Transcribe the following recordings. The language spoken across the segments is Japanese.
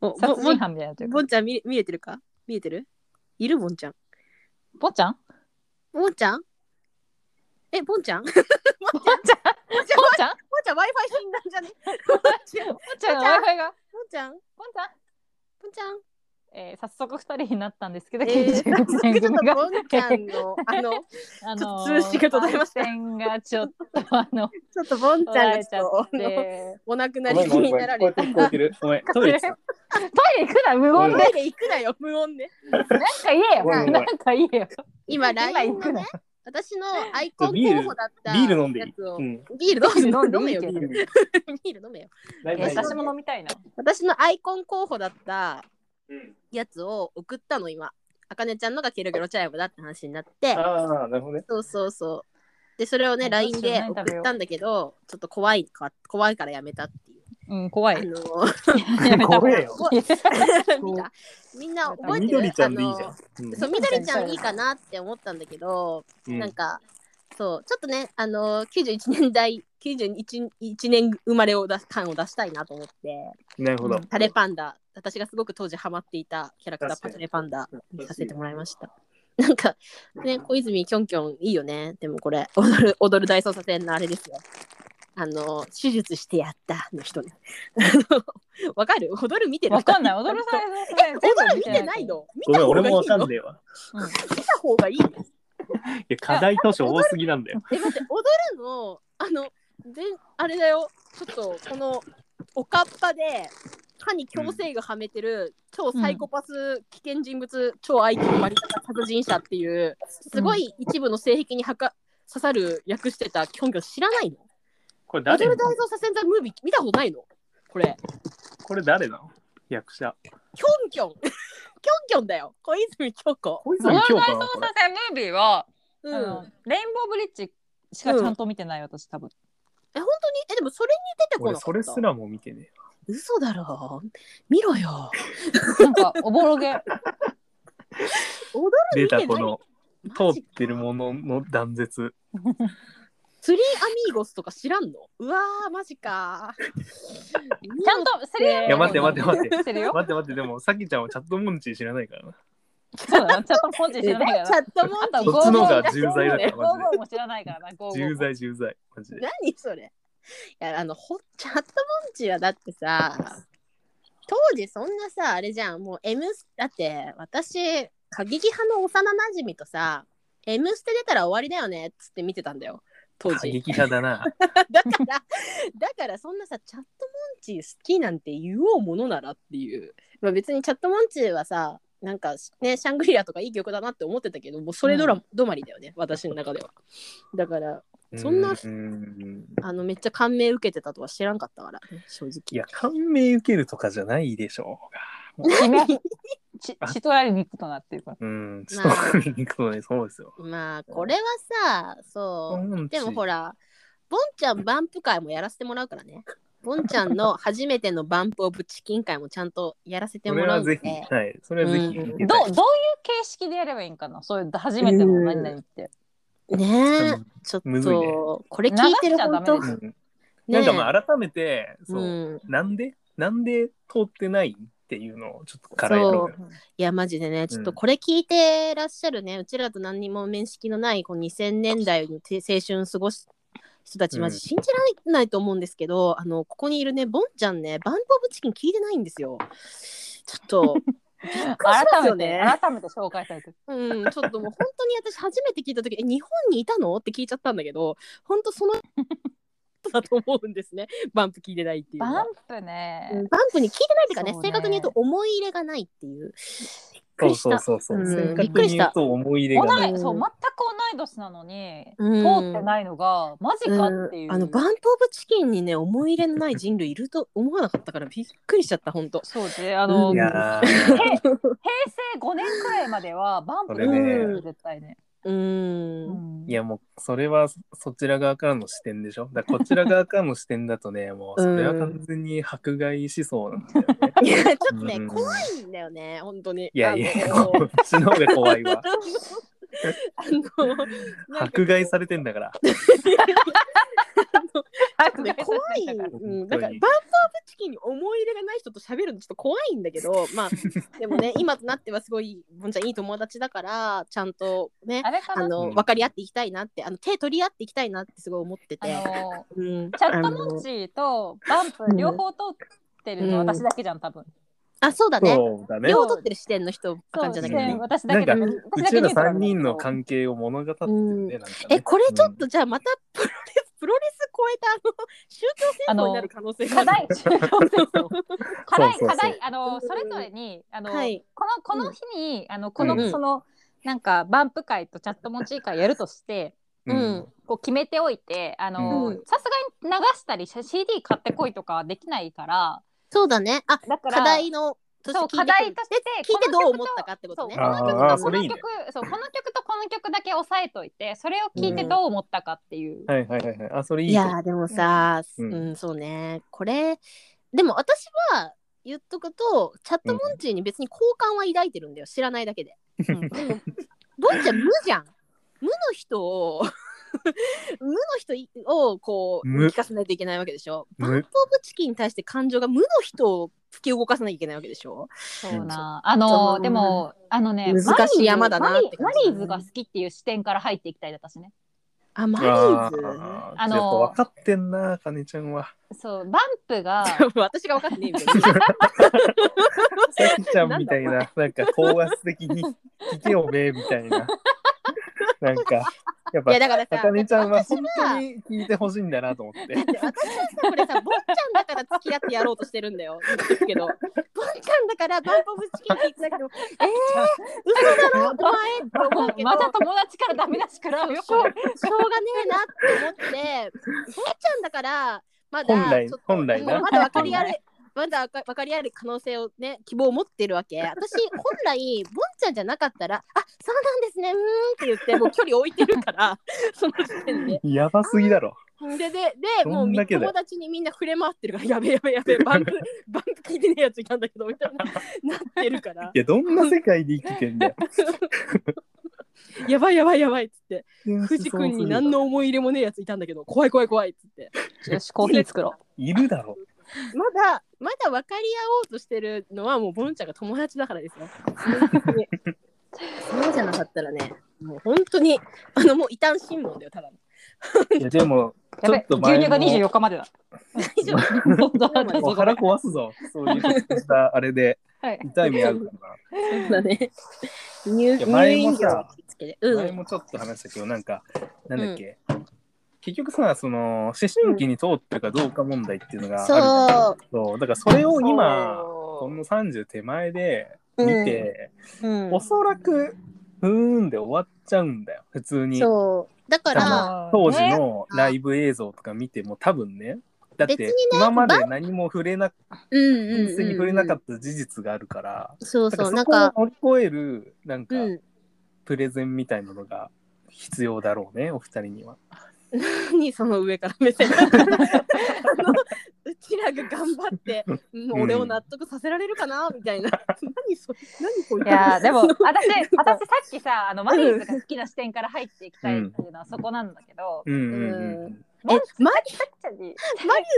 お殺ぼぼ人犯みたいになってるぼんちゃん見れ見れてるか？見えてる？いる？ぼんちゃん。ぼんちゃん？ぼんちゃん？え、ぼんちゃん？ぼんちぼんちゃん？ぼんちゃん？ゃん Wi-Fi 死んだんじゃね？ぼんちゃん。ぼんぼんちゃんの Wi-Fi が？ちゃん？ぼんちゃん？ぼんちゃん？えー、早速二人になったんですけど、えー、早91速年ちょっ組が。とぼんちゃんの、あの、あちょっと通信が途絶えましたがちょっとあの ちょっとぼんちゃんが取られちょっとお亡くなりにめんごめん。聞こえなられた。ごめん。トイレ行く。な無音で。トイレ行くなよ、無音で。なんか言えよ。なんか言えよ。今、今 LINE 行くなのね、私のアイコン候補だったビール飲んでいい？やつを。うん。ビール飲んでいいよ、ビール。飲めよ。大えー。私も飲みたいな。私のアイコン候補だったうんやつを送ったの、今。あかねちゃんのがケロケロチャイムだって話になって、ああ、なるほどね。そうそうそう。で、それをね、あ LINE で送ったんだけど、ちょっと怖いか、怖いからやめたっていう。うん怖いあのやめた怖えよ。ご 見たみんな覚えてる？緑ちゃんでいいじゃん。あのそう、みどりちゃんいいかなって思ったんだけど、うんなんか、そう、ちょっとね、あの、91年代、91一年生まれを出す感を出したいなと思って、なるほど。タレパンダ、私がすごく当時ハマっていたキャラクター、パタレパンダにさせてもらいました。なんか、ね、小泉きょんきょんいいよね。でもこれ、踊る、踊る大捜査線のあれですよ。あの、手術してやったの人 わかる？踊る見てる？わかんない踊るさえ、踊る見てないの？見た方俺もわがいいの？かんねえわ。うん見た方がいいの？いや、課題図書多すぎなんだよ。え、待って、踊るの、あの、で、あれだよ、ちょっと、この、おかっぱで、歯に矯正がはめてる、超サイコパス、危険人物、超相手の割り方殺人者っていう、すごい一部の性癖にはか刺さる役してたキョンキョン知らないの？これ誰踊る大捜査線ザムービー見たことないの？これ。これ誰なの？役者。キョンキョン キョンキョンだよ。小泉京子。小踊る大泉京子なの捜これムービーは、うん。あのレインボーブリッジしかちゃんと見てない私多分え、本当に？え、でもそれに出てこなかった。俺それすらも見てね嘘だろ？見ろよ。なんかおぼろげ踊え。出た見てないこのマジ通ってるものの断絶。ツリーアミーゴスとか知らんの？うわー、マジか。ちゃんとセリアいいや、待って待って待って。してるよ待って待って、でも、さきちゃんはチャットモンチー知らないからな。そうだなちゃんとポンチ知らないから チャットモンチーあとそっちの方が重罪だからゴーマジでゴーも知らないからなゴーゴー重罪重罪。マジで。何それいや、あの、ほチャットモンチーはだってさ、当時そんなさ、あれじゃん、もう M ス、だって私、過激派の幼なじみとさ、M ステ出たら終わりだよねっつって見てたんだよ、当過時。激派だな。だから、だからそんなさ、チャットモンチー好きなんて言おうものならっていう。まあ、別にチャットモンチーはさ、なんかね、シャングリラとかいい曲だなって思ってたけど、もうそれドラ、止まりだよね、私の中では。だから、そんなうーんあの、めっちゃ感銘受けてたとは知らんかったから、ね、正直。いや、感銘受けるとかじゃないでしょ姫 ち 血とやり肉となってるからう。うん。ちょっまあとに行くとね、そうですよ。まあ、これはさ、そう。でもほら、ら、ボンちゃんバンプ会もやらせてもらうからね。ボンちゃんの初めてのバンプオブチキン会もちゃんとやらせてそもらうので。れはぜ。ひ、はい。それはぜひうん。どうどういう。形式でやればいいんかな？そういう初めての何々って。ねえう、ん。ちょっむずいね。と、これ聞いてる流しちゃダ本当メですうん。ねなんかまあ改めて、そう、うん、なんでなんで通ってないっていうのをちょっとからやろうよ。いやマジでねちょっとうんこれ聞いてらっしゃるね、うちらと何にも面識のないこの2000年代にて青春過ごし人たち信じられないと思うんですけど、あのここにいるねボンちゃんねバンプオブチキン聞いてないんですよ。ちょっと 改めて改めて紹介されてる。うんちょっともう本当に私初めて聞いた時え日本にいたの？って聞いちゃったんだけど本当その だと思うんですね。バンプ聞いてないっていうバンプね。うんバンプに聞いてないっていうかねね。正確に言うと思い入れがないっていうくりした。そうそうそう。う。ん。正びっくりした。確に言うと思い入れ同がない。いそう全く同い年なのに、うん。通ってないのがマジかっていう。うん。あのバンプオブチキンにね思い入れのない人類いると思わなかったからびっくりしちゃった本当。そうであの、平成5年くらいまではバンプね絶対ね。ううんんいやもうそれはそちら側からの視点でしょ？だからこちら側からの視点だとね、もうそれは完全に迫害思想なんだよね。いやちょっとね、うん怖いんだよね本当にいやいや、こっちの方が怖いわ。あの迫害されてんだから。ね怖い、うん、だからバンプオブチキンに思い入れがない人と喋るのちょっと怖いんだけど まあでもね今となってはすごいボンちゃんいい友達だからちゃんとねあの、うん。分かり合っていきたいなってあの手取り合っていきたいなってすごい思ってあて、のうん、チャットあのモンチーとバンプ両方通ってるの私だけじゃん多分。あそうだね。そうだね。両方取ってる視点の人ばそう感じじゃないけどね私だけうちらだけニュートラル3人の関係を物語ってるね。なんか。ねえこれちょっとじゃあまたプロレスプロレス超えたあの 宗教戦争になる可能性がある。課題課題課題あのそれぞれにあの、はい。このこの日にあのこの、うんそのなんかバンプ会とチャットモンチー会やるとしてうん。うん。こう決めておいてあのうん。さすがに流したり CD 買ってこいとかはできないからそうだね。あだから課題のそう課題としてで聞いてどうこの曲と思ったかってことね。そうこの曲とこのそれいいね。曲そうこの曲とこの曲だけ押さえといてそれを聞いてどう思ったかっていう、はいはいはいはい。あ、それいいいやーでもさ、ううんん、そうね。これでも私は言っとくとチャットモンチーに別に好感は抱いてるんだよ。知らないだけで、うん、でもボンちゃん無じゃん無の人を 無の人をこう無。聞かせないといけないわけでしょ。バ無ンプオブチキンに対して感情が無の人を突き動かさなきゃいけないわけでしょ？そうな。あのでもあのね難しい山だなってマリーズマリーズが好きっていう視点から入っていきたい私ね。あマリあーズ？ーあの分かってんな、かねちゃんは。そうバンプが 私が分かってねえみたいなさきちゃんみたいな、なんか高圧的に聞けよべみたいな。なんか、やっぱいや、だからさあかねちゃんは私本当に聞いてほしいんだなと思って。だって私はさこれさボンちゃんだから付き合ってやろうとしてるんだよ。言っとくけど。ボンちゃんだからバンプオブチキンって言ってたけど えー、嘘だろお前って思うけど。また友達からダメ出しからよくしょうしょうがねえなって思って。ボンちゃんだからまだ本来ちょっと本来な。うんまだ分かり合えるまだ分かり合える可能性をね希望を持ってるわけ。私本来ボンちゃんじゃなかったらあそうなんですねうーんって言ってもう距離置いてるから その時点で。やばすぎだろ。でででどもう友達にみんな触れ回ってるからやべやべやべ バンクバンク聞いてねえやついたんだけどみたいななってるから。いや、どんな世界で生きてんだよ。やばいやばいやばいっつって。藤君に何のの思い入れもねえやついたんだけど怖い怖い怖いっつって。よしコーヒー作ろいるだろ。まだまだ分かり合おうとしてるのはもうボンちゃんが友達だからですよ。そうじゃなかったらねもう本当にあのもう異端審問だよただの。いや、でも、ちょっと前牛乳がも24日までだ。大丈夫。もう腹壊すぞ。そういうことしたあれではい。痛い目あるから。そうだね。入入院料前もちょっと話したけど、なんか、なんだっけ。結局さ、その、思春期に通ってるかどうか問題っていうのがあるじゃん。そう。だからそれを今、この30手前で見て、うん。おそらく、ふーんで終わっちゃうんだよ、普通に。そう。だから、当時ねのライブ映像とか見ても多分ね、だって今まで何も触れな、うんうんうんうん。品質に触れなかった事実があるから、そうそう。なんだか乗り越える、なんか、うん。プレゼンみたいなのが必要だろうね、お二人には。何その上から目線。あのうちらが頑張って、うん。俺を納得させられるかな？みたいな。何それ？何こいついやーでも私 私さっきさあのマリーズが好きな視点から入っていきたいっていうのはそこなんだけど、うんうんうん。えマリー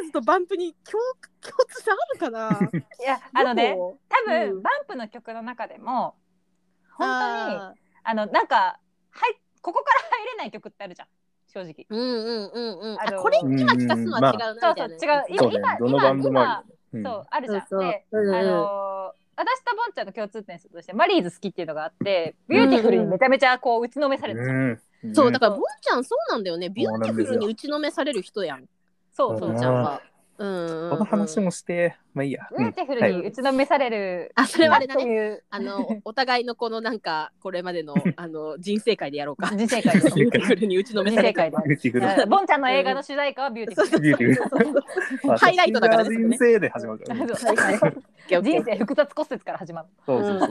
ズとバンプに共共通性あるかな？やあのね多分、うん。バンプの曲の中でも本当にああのなんかはいここから入れない曲ってあるじゃん正直。ーうんうんうんうん。あこれ今聞かすのは違うなみたいな、そうそう違う。そうだね、どのバンドもある。よね。そうあるじゃん。そうそう。で、うんうん。あのー私とボンちゃんの共通点としてマリーズ好きっていうのがあってビューティフルにめちゃめちゃこう打ちのめされてた、うん。そうだかからボンちゃんそうなんだよね。ビューティフルに打ちのめされる人やん。そうそうボンちゃんはうんうんうん。この話もして、まあいいや。ビューティフルに打ちのめされる、あそれはあれだねあのお互いのこのなんかこれまでのあの人生会でやろうか。人生会で。ビューティフルに打ちのめされた人生会で。ビューティフルあボンちゃんの映画の主題歌はビューティフル。ビューティフル。ハイライトだから人生で始まる人生複雑骨折から始まる。そうそうそう。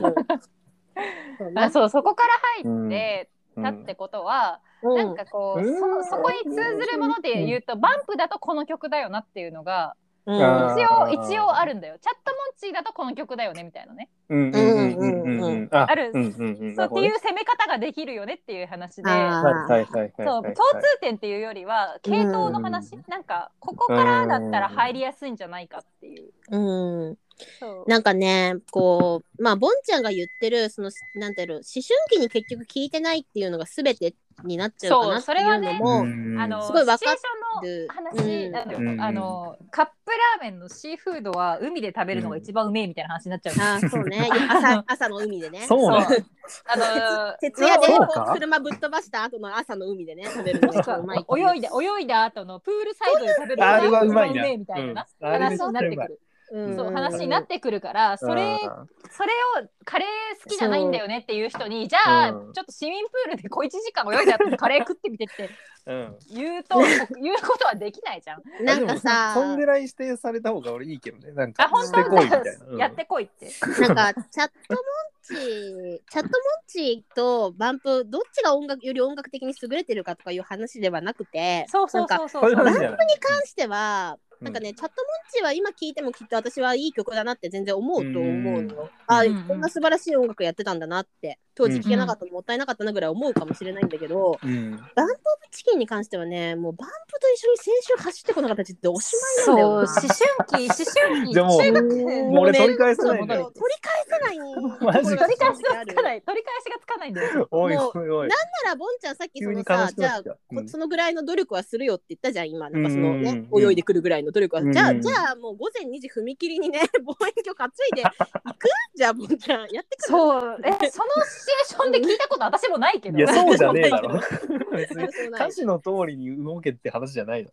そうあそうそこから入ってうんたってことは、うん。なんかこう、うん。そのそこに通ずるもので言うと、バンプだとこの曲だよなっていうのが一応一応あるんだよ。チャットモンチーだとこの曲だよねみたいなね。うんうんうんうんうん。うん。あある。うんうんうん。そうっていう攻め方ができるよねっていう話で。あはいはいはいはい。そう共通点っていうよりは系統の話、なんかここからだったら入りやすいんじゃないかっていう。うんなんかねこうまあボンちゃんが言ってるそのなんていうの思春期に結局聞いてないっていうのが全てになっちゃうかなってそうそれいうのはねも、うん。あのすごい分かっシチュエーションの話、あのカップラーメンのシーフードは海で食べるのが一番うめえみたいな話になっちゃう。あーそうね。朝朝の海でね。そう。あの 徹夜で車ぶっ飛ばした後の朝の海でね食べるのがうまい泳いで泳いだ後のプールサイドで食べるのが一うまいな。番うめえみたいな話になってくる。うんそう話になってくるからそれそれをカレー好きじゃないんだよねっていう人にじゃあ、うんちょっと市民プールで小1時間泳いだ後にカレー食ってみてって うん。言うと言うことはできないじゃん。なんかさそんぐらい指定された方が俺いいけどね。なんかあ本してこいみたいな。うんやってこいって。なんかチャットモンチーチャットモンチーとバンプどっちが音楽より音楽的に優れてるかとかいう話ではなくてそうそうそうそそううそう。いう話じゃない。に関してはなんかね、チャットモンチーは今聴いてもきっと私はいい曲だなって全然思うと思うの。よ。あ、うんうんこんな素晴らしい音楽やってたんだなって当時聴けなかったのもったいなかったなぐらい思うかもしれないんだけど、うん。バンプ・オブ・チキンに関してはねもうバンプと一緒に先週走ってこなかったちっておしまいなんだよ。な。そう思春期思春期。じゃあもう中学も生うもう俺取り返せないんだよ。そう取り返せないマジ取り返しがつかなない。取り返しがつかないんだよ。おいおいおい。ならボンちゃんさっきそのさじゃあそのぐらいの努力はするよって言ったじゃん今。なんかそのね、泳いでくるぐらいの努力は、うん。じゃあじゃあもう午前2時踏切にね 望遠鏡担いで行く？じゃあボンちゃんやってくる？そう。え そのシチュエーションで聞いたこと私もないけど。いや、そうじゃねえだろ。別にそうない。歌詞の通りに動けって話じゃないの。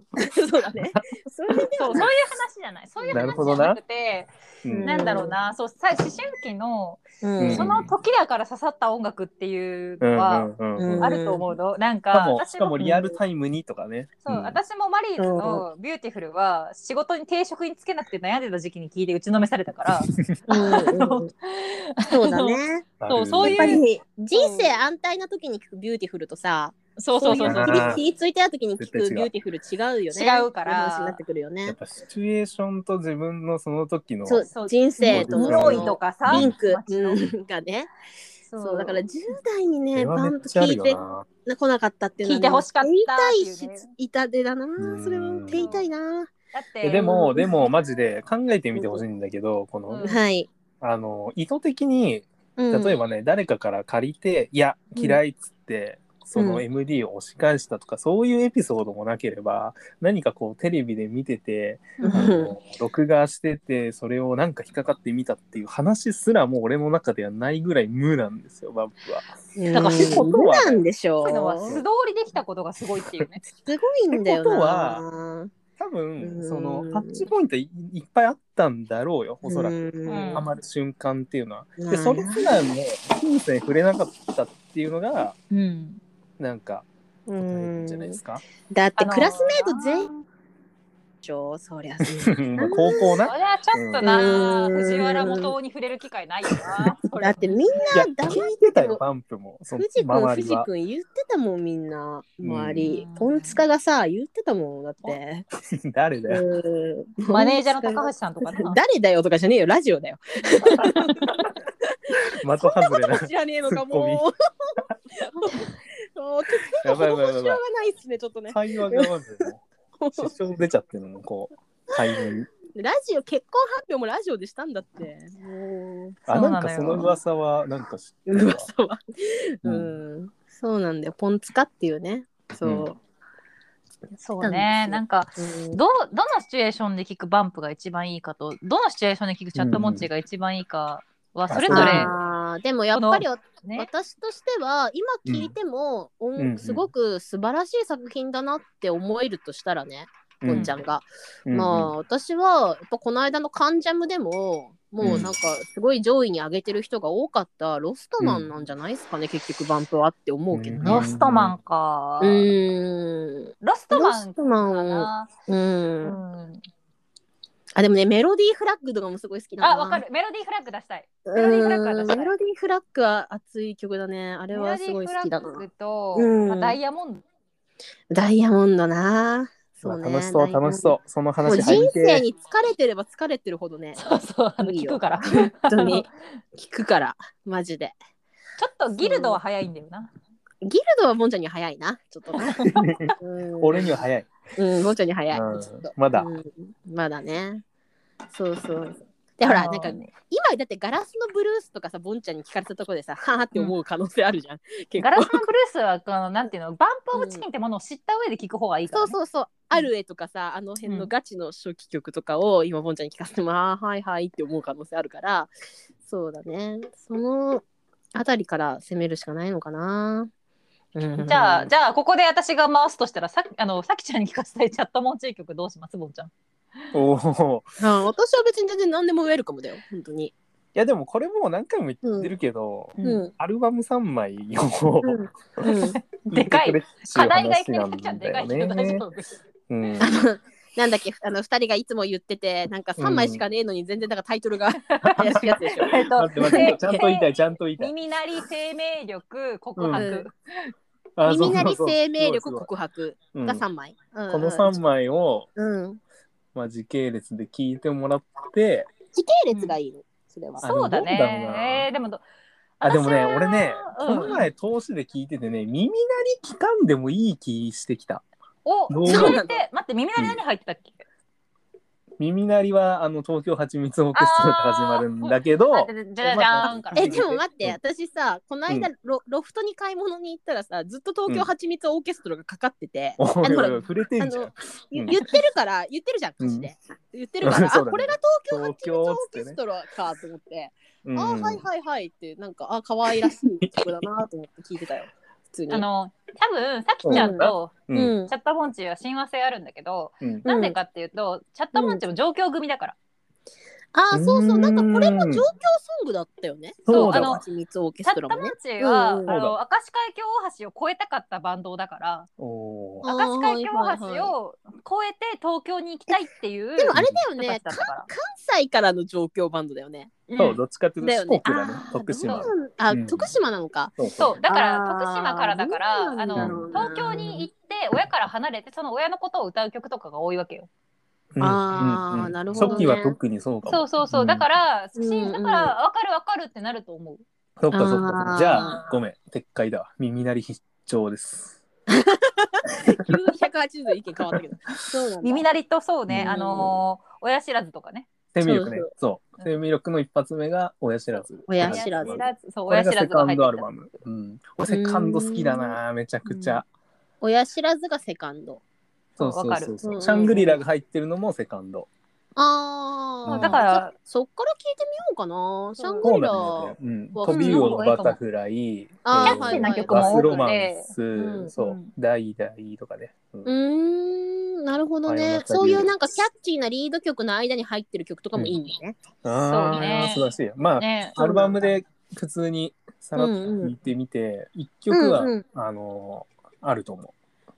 そうだね。それでそうそういう話じゃない。そういう話じゃなくてうん。なんだろうな。そうさ思春期のうん。その時だから刺さった音楽っていううんうのはんうんうん。うん。あると思うの。なんしかも、か私しかもリアルタイムにとかね。そう、ん。私もマリーズのビューティフルは仕事に定職につけなくて悩んでた時期に聞いて打ちのめされたから。うんうんうんそうだね そうそういう人生安泰な時に聞くビューティフルとさ、そうそうそうそうあー切りついた時に聞くビューティフル違うよね。違うから話になってくるよね。やっぱシチュエーションと自分のその時の。そうそう人生とそう匂いとかさリンク、がね。そそうだから10代にこねバンと聞いて。こなかったっていうのは、聞いて欲しかったっていうねいし痛手だなうんそれは手痛いなだって。えでも、でも、マジで考えてみてほしいんだけど、この、うん。はい、あの、意図的に、うん、例えばね、誰かから借りて、いや、嫌いっつって、そのうん。MD を押し返したとか、そういうエピソードもなければ、何かこう、テレビで見てて、うん。録画してて、それをなんか引っかかってみたっていう話すらもう俺の中ではないぐらい無なんですよ、バンプは。うんだからってことなんでしょそういうのはう素通りできたことがすごいっていうね。すごいんだよな多分う、んその、タッチポイントいいっぱいあったんだろうよ、おそらく。ハマる瞬間っていうのは。うんで、それすらも、金銭触れなかったっていうのが、うん。なんか、うんじゃないですか？だってあのークラスメート全員でしょそりゃまあ高校な？そりゃちょっとな、うん藤原元に触れる機会ないよな。だってみんな黙っ聞いてたよ、バンプも。藤君。藤君言ってたもんみんな周り、うんポンツカがさ言ってたもんだって、誰だよ。うんマネージャーの高橋さんとかな。誰だよとかじゃねえよラジオだよ 的外れな。知らねえのかもうやばいやばいやばい構しようがないっすねちょっとね会話がまずもう、支障出ちゃってるの、こう、会話に。ラジオ結婚発表もラジオでしたんだって。もうあ、そうなんかその噂は、なんか知ってるわ噂は。ううん。ん、そうなんだよ。ポンツカっていうね。そう、そうね。なんか、うん。どうどのシチュエーションで聞くバンプが一番いいかと、どのシチュエーションで聞くチャットモンチーが一番いいかは、それぞれ、あーでもやっぱりね。私としては今聞いても、音うんすごく素晴らしい作品だなって思えるとしたらね、うこんちゃんが。うんまあ私はやっぱこの間の「カンジャム」でももうなんかすごい上位に上げてる人が多かったロストマンなんじゃないですかね、結局バンプはって思うけどね。ロストマンか。うーん。ロストマンロストマン。う。うんん。あでもねメロディーフラッグとかもすごい好きなあ、わかる。メロディーフラッグ出したい。メメロディーフラッグは出したいメロディーフラッグは熱い曲だね。あれはすごい好きだなメロディーフラッ。グと、うんまあ、ダイヤモンド。ダイヤモンドな。そうね。楽しそう楽しそうそのもう話人生に疲れてれば疲れてるほどね、そうそう、あの聞くから。ち本当に 聞くから、マジで。ょっとギルドは早いんだよな。ギルドはボンちゃんには早いな、ちょっとな。うん俺には早いうん、ボンちゃんには早い。うんちょっとまだうんまだね。そうそう。で、ほら、なんか、今だってガラスのブルースとかさ、ボンちゃんに聞かれたところでさ、はぁって思う可能性あるじゃん。結構ガラスのブルースはこのなんていうのバンプ・オブ・チキンってものを知った上で聞く方がいいから、ねそうそうそう。ある絵とかさ、あの辺のガチの初期曲とかを今、ボンちゃんに聞かせても、あーはいはいって思う可能性あるから、そうだね。そのあたりから攻めるしかないのかな。うんじゃあじゃあここで私が回すとしたらさあのさきちゃんに聞かせたいチャットモンチー曲どうしますぼんちゃん。おおあ私は別に全然何でもウェルカムだよ、本当に。いやでもこれもう何回も言ってるけど、うんうん。アルバム3枚をうんうんでかい課題がいきうなりさきちゃんでかいけど大丈夫。うんあのなんだっけあの2人がいつも言っててなんか3枚しかねえのに全然なんかタイトルが怪しいやつでしょ。ちゃんと言いたいちゃんと言いたい耳鳴り生命力告白、うんあ耳鳴り生命力告白が3枚。うんうん。この3枚を、うん。まあ、時系列で聞いてもらって。時系列がいいの、それは。あそうだね。えーでもどあでもね俺ね、うん。この前通しで聞いててね耳鳴り聞かんでもいい気してきた。おどうそれって待って耳鳴り何入ってたっけ、耳鳴りはあの東京はちみつオーケストラで始まるんだけどあじゃじゃじゃじゃーんから。えでも待って、うん。私さこの間、うロロフトに買い物に行ったらさずっと東京はちみつオーケストラがかかってて、おいおいあのほらおい触れてんじゃん。あの言ってるから言ってるじゃん歌詞で、言ってるから、あこれが東京はちみつオーケストラかと思って、うん。あはいはいはいってなんかあ可愛らしい曲だなと思って聞いてたよ。普通に。あの多分さきちゃんとうん。うん。チャットモンチーは親和性あるんだけど、うん。なんでかっていうとチャットモンチーも上京組だから、あーそうそう。なんかこれもうん。上京ソングだったよね。あのそうだわ。はちみつオーケストラもね。モンチーは、うん。あの明石海峡大橋を越えたかったバンドだから。明石海峡大橋を越えて東京に行きたいっていうでもあれだよ人ね関西からの上京バンドだよね。そうどっちかっていうと四国だね。徳島。あ、うん。徳島なのか。そうだから徳島からだからあの東京に行って親から離れてその親のことを歌う曲とかが多いわけよ。うんあーうん。うんなるほどね。初期は特にそうかも。そうそうそう、ん。だから、うんしだから分かる分かるってなると思う。そっかそっあーか。じゃあごめん。撤回だ。わ耳鳴り必聴です。980度意見変わったけど。そうなんだ。耳鳴りとそうね、うん。あのー親知らずとかね。生命力ね。そう生命力の一発目が親知らず。親知らず。親知そうこれ親知らがセカンずが入ってきた。ドアルバムうん俺セカンド好きだな。めちゃくちゃ。親知らずがセカンドそうそうそうそう。うんシャングリラが入ってるのもセカンド。ああうん。だからそそっから聞いてみようかな。シャングリラうんビウオのバタフライ。あーえーキャッチーな曲バも多くて。スロマンス。うん。そう。うん。ダイダイとかね。うん。うーん。なるほどはいねそういうなんかキャッチーなリード曲の間に入ってる曲とかもいいんだね、あそうね。あ素晴らしいまあね、アルバムで普通にさらっと聴いてみて一曲はうんうん。あのあると思う。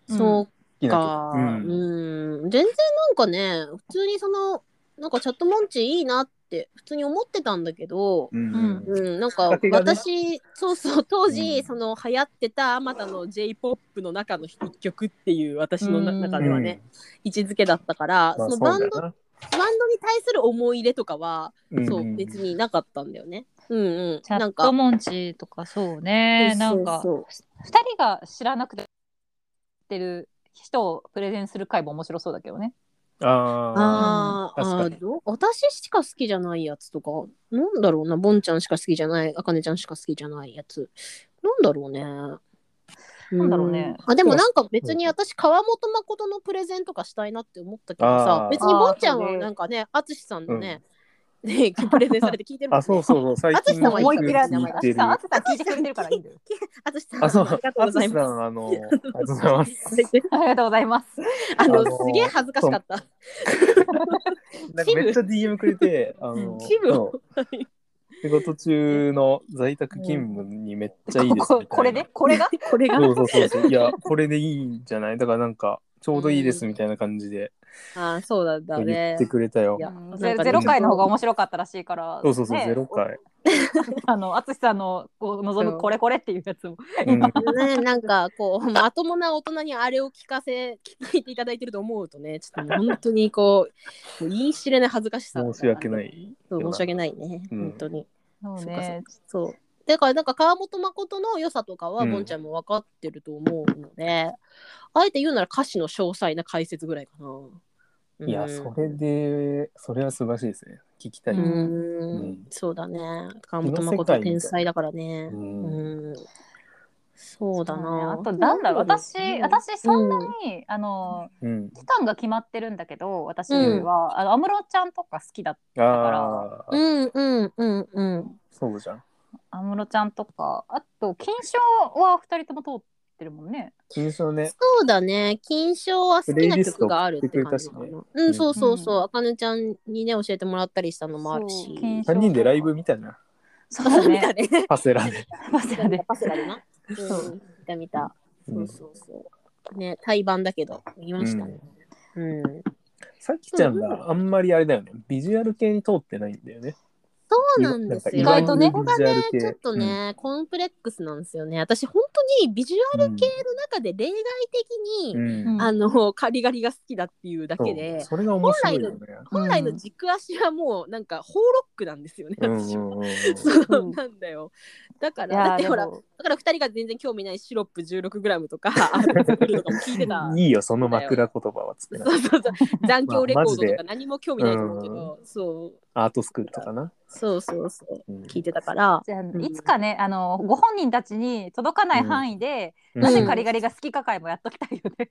うんそう好きなか、曲。ううん。ん、全然なんかね普通にそのなんかチャットモンチーいいなって普通に思ってたんだけど、うんうん。うん、なんかきっかけがね。私、そうそう当時、うん。その流行ってたあまたの j p o p の中の一曲っていう私の中ではね、位置づけだったから、まあそのバンドバンドに対する思い入れとかは、うんそう別になかったんだよね。うんうん、チャッなんかトモンチーとかそうね、なんかそう。二人が知らなくてってる人をプレゼンする回も面白そうだけどね。ああーあ確かに。ーど私しか好きじゃないやつとかなんだろうなボンちゃんしか好きじゃないあかねちゃんしか好きじゃないやつ。なんだろうね。なんだろうね。ん。あでもなんか別に私川本誠のプレゼンとかしたいなって思ったけどさ別にボンちゃんはなんかね淳さんのね、ねプレゼンされて聞いてるもんあそうそうそう最近淳さんはいい思いっきりあ名前聞いてる。さん、あつさん聞いてくれてるからいいんだよ。淳さんあそう。ありがとうござい淳さますんあのありがとうございます。ありがとうございます。あのあのすげえ恥ずかしかった。なんかめっちゃ DM くれてあのチブ仕事中の在宅勤務にめっちゃいいですみたいなここれでこれがこれがそうそうそう。そういやこれでいいんじゃないだからなんかちょうどいいですみたいな感じで。あーそうなんだ言ねってくれたよ。ゼゼロ回の方が面白かったらしいから、そうそうそう、ねゼロ回。あの淳さんのこう望むこれこれっていうやつも、うん。ね、なんかこう まともな大人にあれを聞かせ聞いていただいてると思うとねちょっと本当にこうもう言い知れない恥ずかしさが申し訳ない。そう申し訳ないね、うん。本当に。そうね。そうだからなんか川本誠の良さとかはうんボンちゃんも分かってると思うので、あえて言うなら歌詞の詳細な解説ぐらいかな。いや、うんそれで、それは素晴らしいですね。聞きたい。ううんん、そうだね。川本誠天才だからね。うん、そうだな。あとなんだろう私うん私そんなに、あのうん。期間が決まってるんだけど私は、あの安室ちゃんとか好きだったああ、うんうんうんうん。そうじゃん。安室ちゃんとかあと金賞は二人とも通ってるもんね金賞ね。そうだね。金賞は好きな曲があるって感じかな。スうん、そうそうそうう。んあかねちゃんにね、教えてもらったりしたのもあるし。そう金賞3人でライブ見たな。そうだ見たねね。パセラで。パセラでパセラでな？そううん見た見た。そううんそうそう。ね、対バンだけど、見ましたね。うん。さきちゃんがあんまりあれだよね。ビジュアル系に通ってないんだよね。そうなんですよ。意外とねここがね、ちょっとね、コンプレックスなんですよね。私、本当にビジュアル系の中で例外的に、うんうんあの、カリガリが好きだっていうだけで、それが面白いよね。本来の軸足はもう、なんか、ホーロックなんですよね、うん私は。うんうん そううんなんだよ。だかいら、だやってほら、だから2人が全然興味ないシロップ 16g とか、アート作るとかも聞いてた。いいよ、その枕言葉はつってなそうそうそう。残響レコードとか何も興味ないと思うけど、そう。アートスクールとかな。そうそうそう。うん。聞いてたから。じゃあん。いつかねあのご本人たちに届かない範囲で、うん。なぜカリガリが好きか会もやっときたいよね、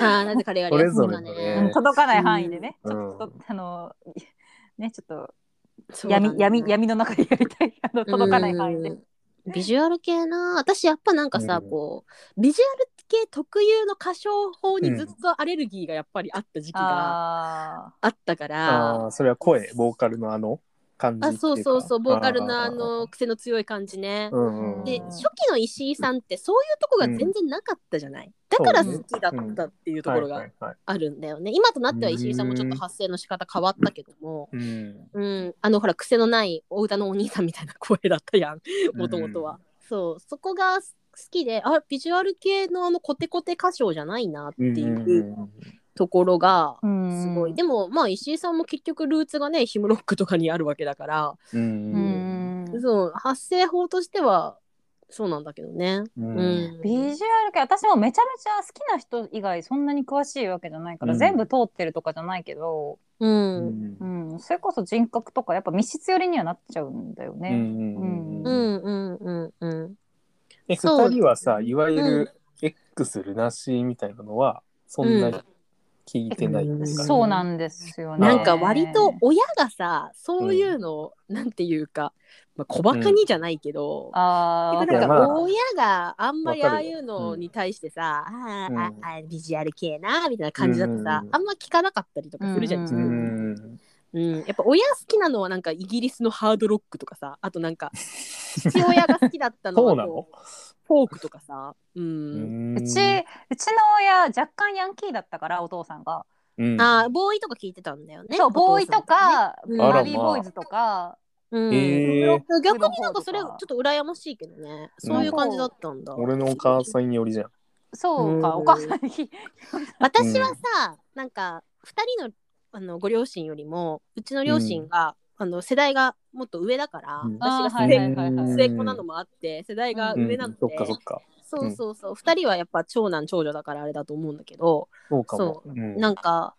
ああ、なぜカリガリそれぞれがのね。ね。届かない範囲でね、うん。ちょっとあのねちょっと闇闇闇の中でやりたい。あの届かない範囲で。うん。ビジュアル系な。私やっぱなんかさ、うん。こうビジュアル系特有の歌唱法にずっとアレルギーがやっぱりあった時期がああったから、ああ、それは声、ボーカルのあの？感じあ。そうそうそうボーカルのああの癖の強い感じね。ー。うんうん。で初期の石井さんってそういうとこが全然なかったじゃない、だから好きだったっていうところがあるんだよね、今となっては石井さんもちょっと発声の仕方変わったけども、うん。うん、あのほら癖のないお歌のお兄さんみたいな声だったやん。もともとは、そう。そこが好きであビジュアル系のあのコテコテ歌唱じゃないなってうん。いうところがすごい、でもまあ石井さんも結局ルーツがねヒムロックとかにあるわけだから、うん。そう発声法としてはそうなんだけどね、ううん。ん。ビジュアル系私もめちゃめちゃ好きな人以外そんなに詳しいわけじゃないから、うん。全部通ってるとかじゃないけど、ううん。んうん、それこそ人格とかやっぱ密室寄りにはなっちゃうんだよね。うん。うん。ううんんうん。え、そう。二人はさ、いわゆる X ルナシーみたいなのは、そんなに聞いてないうんですかそうなんですよね。なんか割と親がさそういうのを、なんていうか、まあ、小バカにじゃないけど、あー結局なんか親があんまりああいうのに対してさ、うん。ああビジュアル系なみたいな感じだとさ、うん。あんま聞かなかったりとかするじゃん、うん。自う分ん。うん、やっぱ親好きなのはなんかイギリスのハードロックとかさあとなんか父親が好きだったのは そうなの？こうフォークとかさ、うん。うん。うちうちの親若干ヤンキーだったからお父さんが、うん。あーボーイとか聞いてたんだよねそうボーイとか、うん。バービーボーイズとか、うん。へー。逆になんかそれちょっと羨ましいけどね。そういう感じだったんだ、俺のお母さんよりじゃん。そうか、うん。お母さんに。私はさ、なんか2人のあのご両親よりもうちの両親が、あの世代がもっと上だから、うん。私があーはいはいはいはい。末っ子なのもあって世代が上なので、そっかそっか。そうそうそう、2人はやっぱ長男長女だからあれだと思うんだけど、そうかも。そ。う。ん。なんか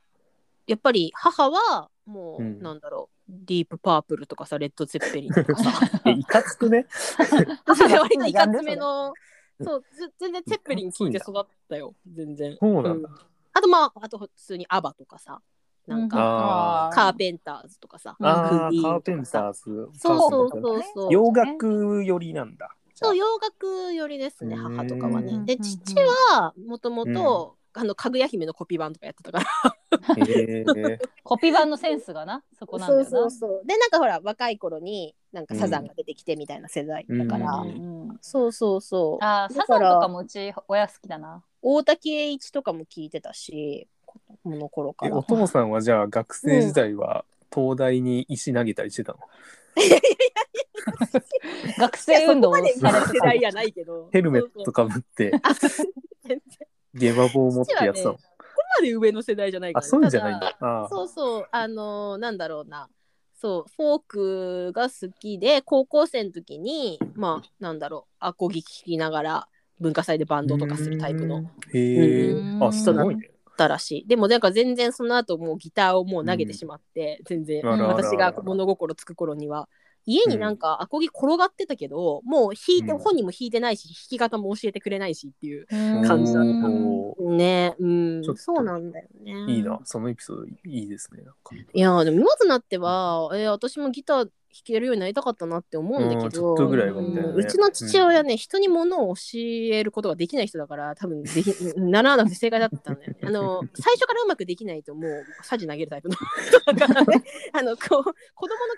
やっぱり母はもう、うん。なんだろう。ディープパープルとかさレッド・ゼッペリンとかさ。え、いかつくね？割といかつめのそうず全然ゼッペリン聞いて育ったよ全然。そうなんだ。あとまああと普通にアバとかさなんか、カーペンターズとかさあーンカーペンターズ。そうそうそうそう洋楽寄りなんだ。そう洋楽寄りですねうん。母とかはね。でうん父はもともとあのかぐや姫のコピー版とかやってたから。へえコピー版のセンスがなそこなんだよな。そうそうそう。でなんかほら若い頃になんかサザンが出てきてみたいな世代だから、そうそうそう。あーサザンとかもうち親好きだな。大竹栄一とかも聞いてたし。子供の頃から。えお父さんはじゃあ学生時代は東大に石投げたりしてたの、学生運動をされてた。世代やないけど。ヘルメットかぶってあ全然ゲバ棒を持ってやってたの、父はここまで上の世代じゃないから、あそういうんじゃないんただああ。そうそうあのーなんだろうな。そうフォークが好きで高校生の時にまあなんだろうアコギ聴きながら文化祭でバンドとかするタイプの。へえうん。あすごいねだらしい。でもなんか全然その後もうギターをもう投げてしまって、全然。私が物心つく頃には。家になんかアコギ転がってたけど、もう弾いて、うん。本人も弾いてないし弾き方も教えてくれないしっていう感じだった。ね。うん。そうなんだよね。いいな。そのエピソードいいですねいやーでも今となっては、えー私もギター弾けるようになりたかったなって思うんだけうんちど、ょっとぐらいはみたいなねうんうちの父親ね、人に物を教えることができない人だから多分でき 習わなくて正解だったんだよね。あの最初からうまくできないともうサジ投げるタイプの人だからね あのこう子供の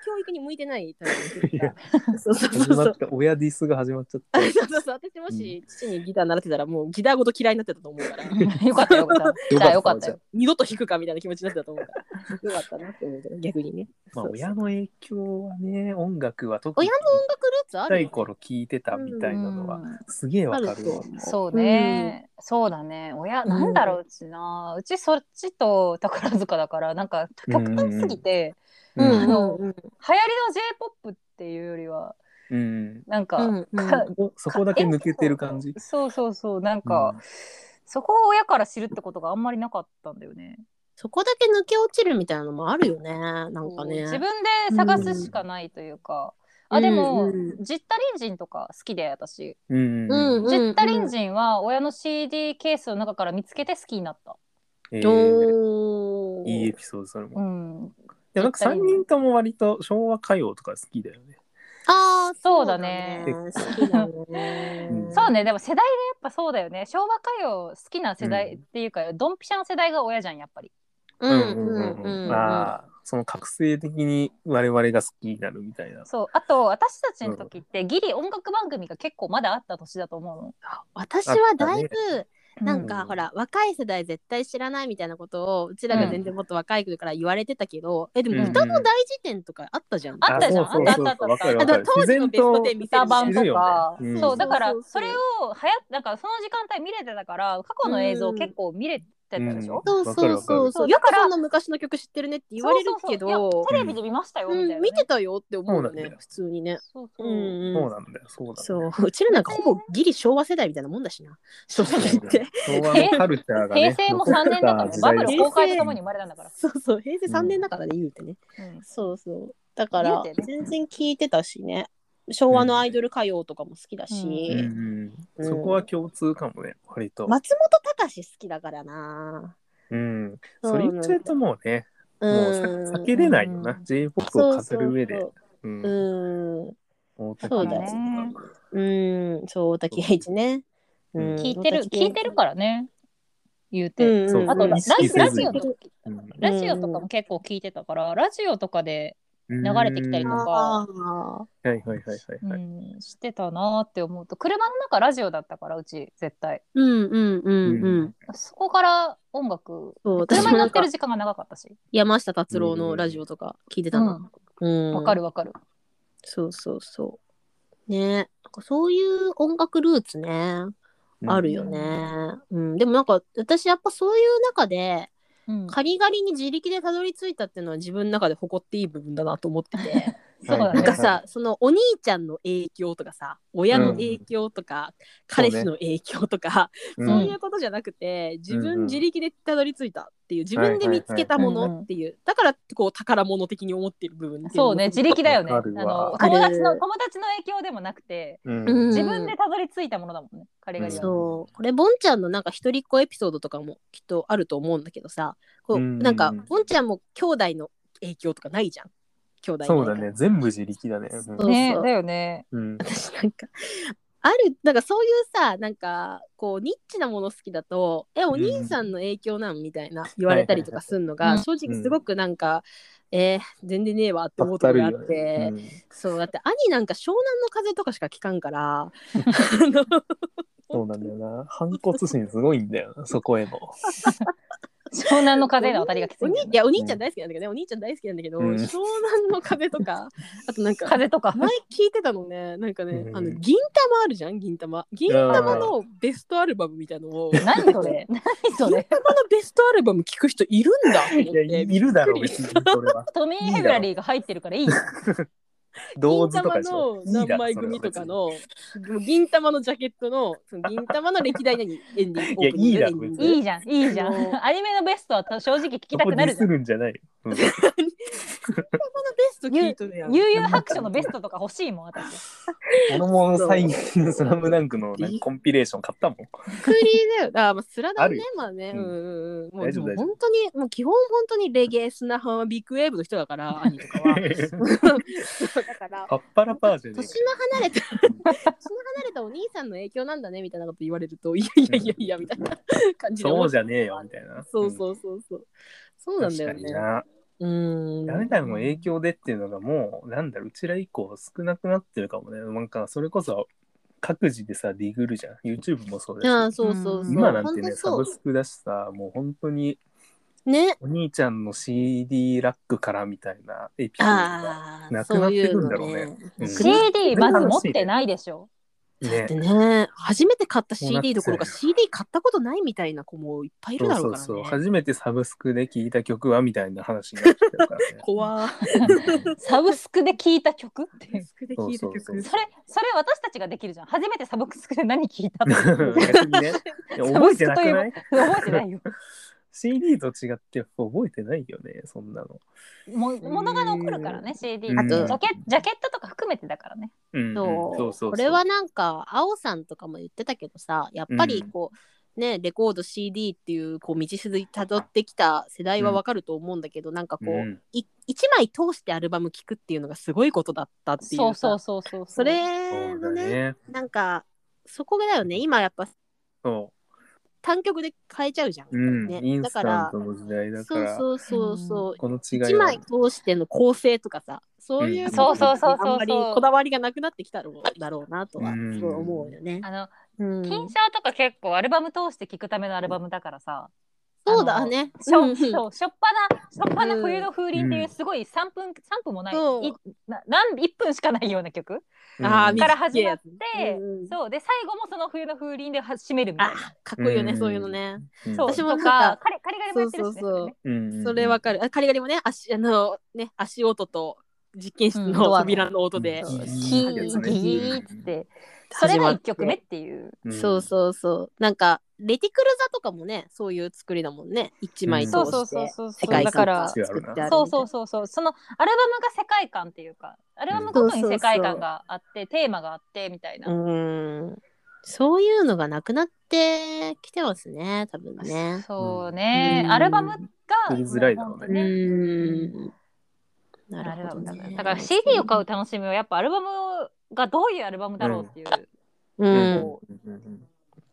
教育に向いてないタイプのうそうそうそう。親ディスが始まっちゃった そうそうそう私もし父にギター習ってたらもうギターごと嫌いになってたと思うからよかったよかった。じゃあよかったよ。二度と弾くかみたいな気持ちになってたと思うからよかったなって思うけど逆にね。まあ親の影響はね音楽は特に親の音楽ルーツあちっちゃい頃聞いてたみたいなのはうんすげえわかるわそうね、そうだね。親ん。なんだろううちな、うちそっちと宝塚だからなんか極端すぎて、うんあのうんうん流行りの J-POP っていうよりはうん。なんか、うんうん。かおそこだけ抜けてる感じ。そうそうそう。なんか、そこを親から知るってことがあんまりなかったんだよね。そこだけ抜け落ちるみたいなのもあるよね。なんかね。自分で探すしかないというか、あでも、うん。うんジッタリンジンとか好きで私、うんうんジッタリンジンは親の CD ケースの中から見つけて好きになった。えー。いいエピソードそれも。うん、でもなんか3人とも割と昭和歌謡とか好きだよね。ああ、そうだね。好きだね。うん。そうねでも世代でやっぱそうだよね。昭和歌謡好きな世代っていうか、ドンピシャの世代が親じゃんやっぱり。うんうんうんうん。ああその覚醒的に我々が好きになるみたいな。そう。あと私たちの時ってギリ音楽番組が結構まだあった年だと思うの。私はだいぶ、なんか、うん。ほら若い世代絶対知らないみたいなことをうちらが全然もっと若い頃から言われてたけど、えでもうん歌の大辞典とかあったじゃん。あったじゃん。あったあったあとわかる当時のベスト10見せる歌版とか、ねうんそう。だからそれをはやなんかその時間帯見れてたから過去の映像結構見れてたでしょ、そうそうそう。そう。るだからよくそんな昔の曲知ってるねって言われるけそうそうそう。ど、テレビで見ましたよみたいなね、うん、見てたよって思うよね普通にね。そうそう。う、んそうなんだよ。そうなんそう。うちらなんかほぼギリ昭和世代みたいなもんだしな。正直言って。昭和のカルチャーがね平成も3年だからね。バブル崩壊とともに生まれたんだから。そうそう。平成3年だからね、言うてね。うん。そうそう。だから、全然聞いてたしね。昭和のアイドル歌謡とかも好きだし、うんうん。そこは共通かもね割と。松本隆好きだからな。うん。それ言っちゃうともうねうん。もうさ避けれないよな。うん。J-POP を飾る上で。そううん。そうだよね。うん、そう、大竹栄一ね。うん。聞いてる聞いてるからね。言うて、うん。そうあとラジオとかうん。ラジオとかも結構聞いてたから、ラジオとかで、流れてきたりとか。はいはいはいはいしてたなって思うと車の中ラジオだったからうち絶対。うんうんうんうん。そこから音楽そう車に乗ってる時間が長かったし。山下達郎のラジオとか聞いてたな。うんわかるわかる。そうそうそう。ね。なんかそういう音楽ルーツね、あるよね。うん、でもなんか私やっぱそういう中で、うんカリガリに自力でたどり着いたっていうのは自分の中で誇っていい部分だなと思ってて。そうだね。なんかさ、そのお兄ちゃんの影響とかさ、親の影響とか、彼氏の影響とか、うんそういうことじゃなくて、自うんうん分自力でたどり着いたっていう、自分で見つけたものっていう、だからこう宝物的に思ってる部分っていうのもそうね自力だよね。あの友達の友達の影響でもなくてうん。うん自分でたどり着いたものだもんねカリガリは、そう。これボンちゃんのなんか一人っ子エピソードとかもきっとあると思うんだけどさこううん。なんかボンちゃんも兄弟の影響とかないじゃん兄弟のそうだね。全部自力だね。うんそう。ね。だよね。うん。私なんかあるなんかそういうさなんかこうニッチなもの好きだと「えお兄さんの影響なん?」みたいな言われたりとかするのが正直すごくなんか、えー全然ねえわって思うところがあって、そうだって兄なんか湘南の風とかしか聞かんから そうなんだよな。反骨心すごいんだよな、そこへの。湘南の風の当たりがきつおいんだよね。兄いやお兄ちゃん大好きなんだけどね、お兄ちゃん大好きなんだけど、うん。湘南の風とかあとなんか風とか。前聞いてたのね。なんかね、うん。あの銀玉あるじゃん？銀玉。銀玉のベストアルバムみたいのを。何それ？何それ？銀玉のベストアルバム聞く人いるんだと思っいや、ていいるだろ別に、それは。トミー・ヘブラリーが入ってるからいいじ ゃん同銀玉の。何枚組とかの銀玉のジャケットのその銀玉の歴代何？エンディングいやオープニングいいだろエンディング。いいじゃんいいじゃん。アニメのベストは正直聞きたくなるじゃん。るんじゃないよ。うん ベスト聞いとるやん悠々白書のベストとか欲しいもん私俺も最近、スラムダンクのなんかコンピレーション買ったもん。クリだよ。あ、まあ、スラダンねまあね。ううんんうんうん。もう本当に、もう基本本当にレゲエ、砂浜、ビッグウェーブの人だから、兄とかは。そうだから、パッパラパージェね年の離れた、年の離れたお兄さんの影響なんだねみたいなこと言われると、いやいやいやいや、みたいな感じで思そうじゃねえよ、みたいな。そうそうそうそう。そうなんだよね。うん。誰々の影響でっていうのがもう、なんだろう、うちら以降少なくなってるかもね。なんか、それこそ、各自でさ、ディグるじゃん。YouTube もそうだし。そうそうそう。今なんてね、サ本当そうブスクだしさ、もう本当に、ね。お兄ちゃんの CD ラックからみたいなエピソードが。ああ、なくなってくんだろうねそういうのうん CD まず持ってないでしょねでね、初めて買った CD どころか CD 買ったことないみたいな子もいっぱいいるだろうからね。そうそうそう。初めてサブスクで聴いた曲はみたいな話になってるからね。怖ーサブスクで聴いた曲っていうスクで聴いた曲。そうそうそれそれ私たちができるじゃん初めてサブスクで何聴いたって 逆にね。覚えてなくない？覚えてないよ ?CD と違って覚えてないよね、そんなの。も物が残るからね CD うん。ジャケジャケットとか含めてだからね。うん、そう。そうそうそう。これはなんか、青さんとかも言ってたけどさ、やっぱりこう、ね、レコード CD っていうこう道筋たどってきた世代はわかると思うんだけど、なんかこう、うん。い一枚通してアルバム聴くっていうのがすごいことだったっていうそうそさうそうそう。それのねね。なんかそこがだよね。今やっぱそ単曲で変えちゃうじゃん、う。うん。ね。インスタだからントの時代だかそうら、そうそうそう、この違い一は枚通しての構成とかさそういうそうそうそうそうそう。あんまりこだわりがなくなってきたろうだろうなとはうん。すごい思うよね。あのうん。金賞とか結構アルバム通して聴くためのアルバムだからさそうだね。しょ,、うんそうしょっぱなしょっぱなうん。冬の風鈴っていううん。すごい3分3分もない。そう。いななん1分しかないような曲。あーから始まってうんうん。そう。で最後もその冬の風鈴では締めるみたいな。あかっこいいよね、うん。そういうのね。うん。そう。私もなんとかかカリカリガリもやってるしね。そうそうそう。それわかる。あカリガリもね、足あのね足音と実験室うんの。扉の音で。うん。そうギいいやつねーギーってそれが1曲目っていううんそうそうそう。なんかレティクルザとかもね、そういう作りだもんね。一枚通うんそうそうしてそうそう世界観が作ってある。そうそうそうそうそのアルバムが世界観っていうかアルバムごとに世界観があってテーマがあってみたいな、うん。そういうのがなくなってきてますね、多分ね。そうね、うんアルバムが作りづらいだろうねうん。なるほどね。だから CD を買う楽しみはやっぱアルバムがどういうアルバムだろうっていう、う。うん。ん。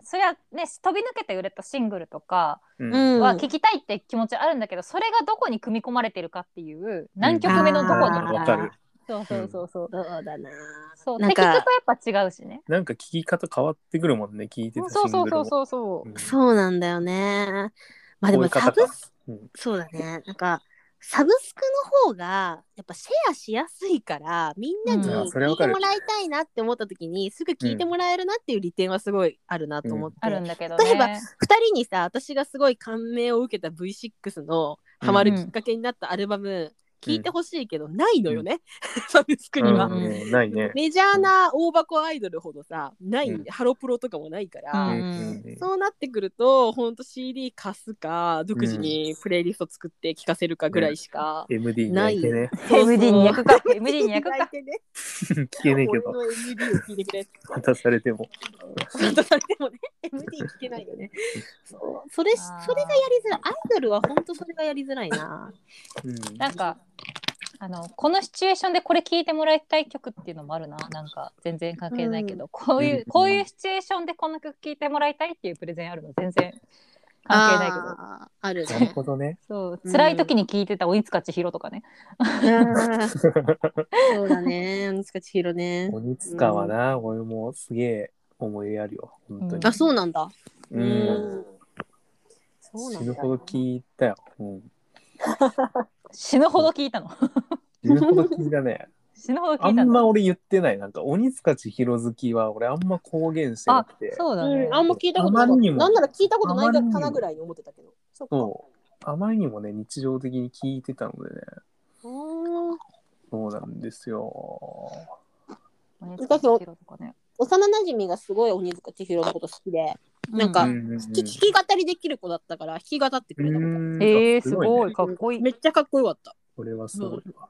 それはね飛び抜けて売れたシングルとかうん。うん。は聴きたいって気持ちあるんだけど、それがどこに組み込まれてるかっていう何曲目のどこにあー。わかる。そうそうそうそう、そうだな。そう。なんかって聞くとやっぱ違うしね。なんか聞き方変わってくるもんね、聞いてたシそうングルも。そうそう。そうそううん。そうなんだよね。まあでもサブスうん。そうだね。なんかサブスクの方がやっぱシェアしやすいからみんなに聞いてもらいたいなって思った時にすぐ聞いてもらえるなっていう利点はすごいあるなと思って。あるんだけどね。例えば2人にさ私がすごい感銘を受けた V6 のハマるきっかけになったアルバム、聞いてほしいけどないのよね、サブスクには。うんうん。ないね。メジャーな大箱アイドルほどさない、うん。ハロプロとかもないから、うんうんそうなってくるとほんと CD 貸すか独自にプレイリスト作って聴かせるかぐらいしか、MD に焼いてね。そうそう。MD に焼くか。MD に焼くか。聞けねえけど、俺の MD を聞いてく渡されても。渡されてもね。MD 聞けないよね。そう。それあー。それがやりづらい。アイドルはほんとそれがやりづらいな。うん。なんかああのこのシチュエーションでこれ聞いてもらいたい曲っていうのもあるななんか全然関係ないけど、こういううんこういうシチュエーションでこの曲聞いてもらいたいっていうプレゼンあるの全然関係ないけどあーあるなるね。ほどね。そううん辛い時に聞いてた鬼塚千尋とかね、そうだね。鬼塚千尋ね。鬼塚はな、俺もすげえ思い入れあるよ。本当に。あ、そうなんだ。ううんん。そうなんだ。死ぬほど聞いたよ。うん。死ぬほど聞いたの 死ぬほど聞いたね。死ぬほどあん聞いたのま俺言ってない。なんか、鬼塚千尋好きは俺あんま公言してなくて。そうだね、うん、あんま聞いたことなかった。あまりにもなんなら聞いたことないかなぐらいに思ってたけど。そう。あまりにもね、日常的に聞いてたのでね。うんそうなんですよ。鬼塚千尋とかね幼馴染がすごい鬼塚千尋のこと好きで、なんかうんうんうん。弾き弾き語りできる子だったから弾き語ってくれたこと。うん。えー、あすごいね。かっこいい。めっちゃかっこよかった。これはすごいわ。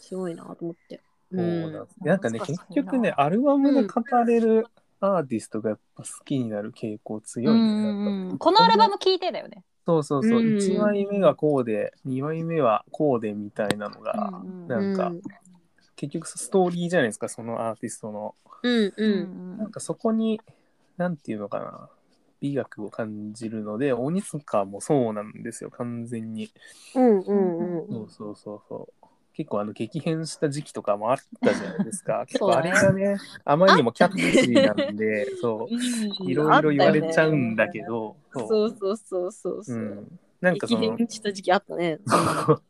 すごいなと思って。そうなん。ですなんかね、結局ね、アルバムで語れるアーティストがやっぱ好きになる傾向強いんだよねうんうん。このアルバム聞いてだよね。そうそうそう、うん。1枚目がこうで、2枚目はこうでみたいなのが、うんうんなんか、うん結局ストーリーじゃないですか、そのアーティストの。うんうん。なんかそこに、なんていうのかな、美学を感じるので、鬼塚もそうなんですよ、完全に。うんうんうん。そうそうそうそう。結構あの激変した時期とかもあったじゃないですか。結構あれがね、あまりにもキャッチーなんで、そう、いろいろ言われちゃうんだけど、そそうそうそうそうそうう。うん。なんかその、駅伝した時期あったね。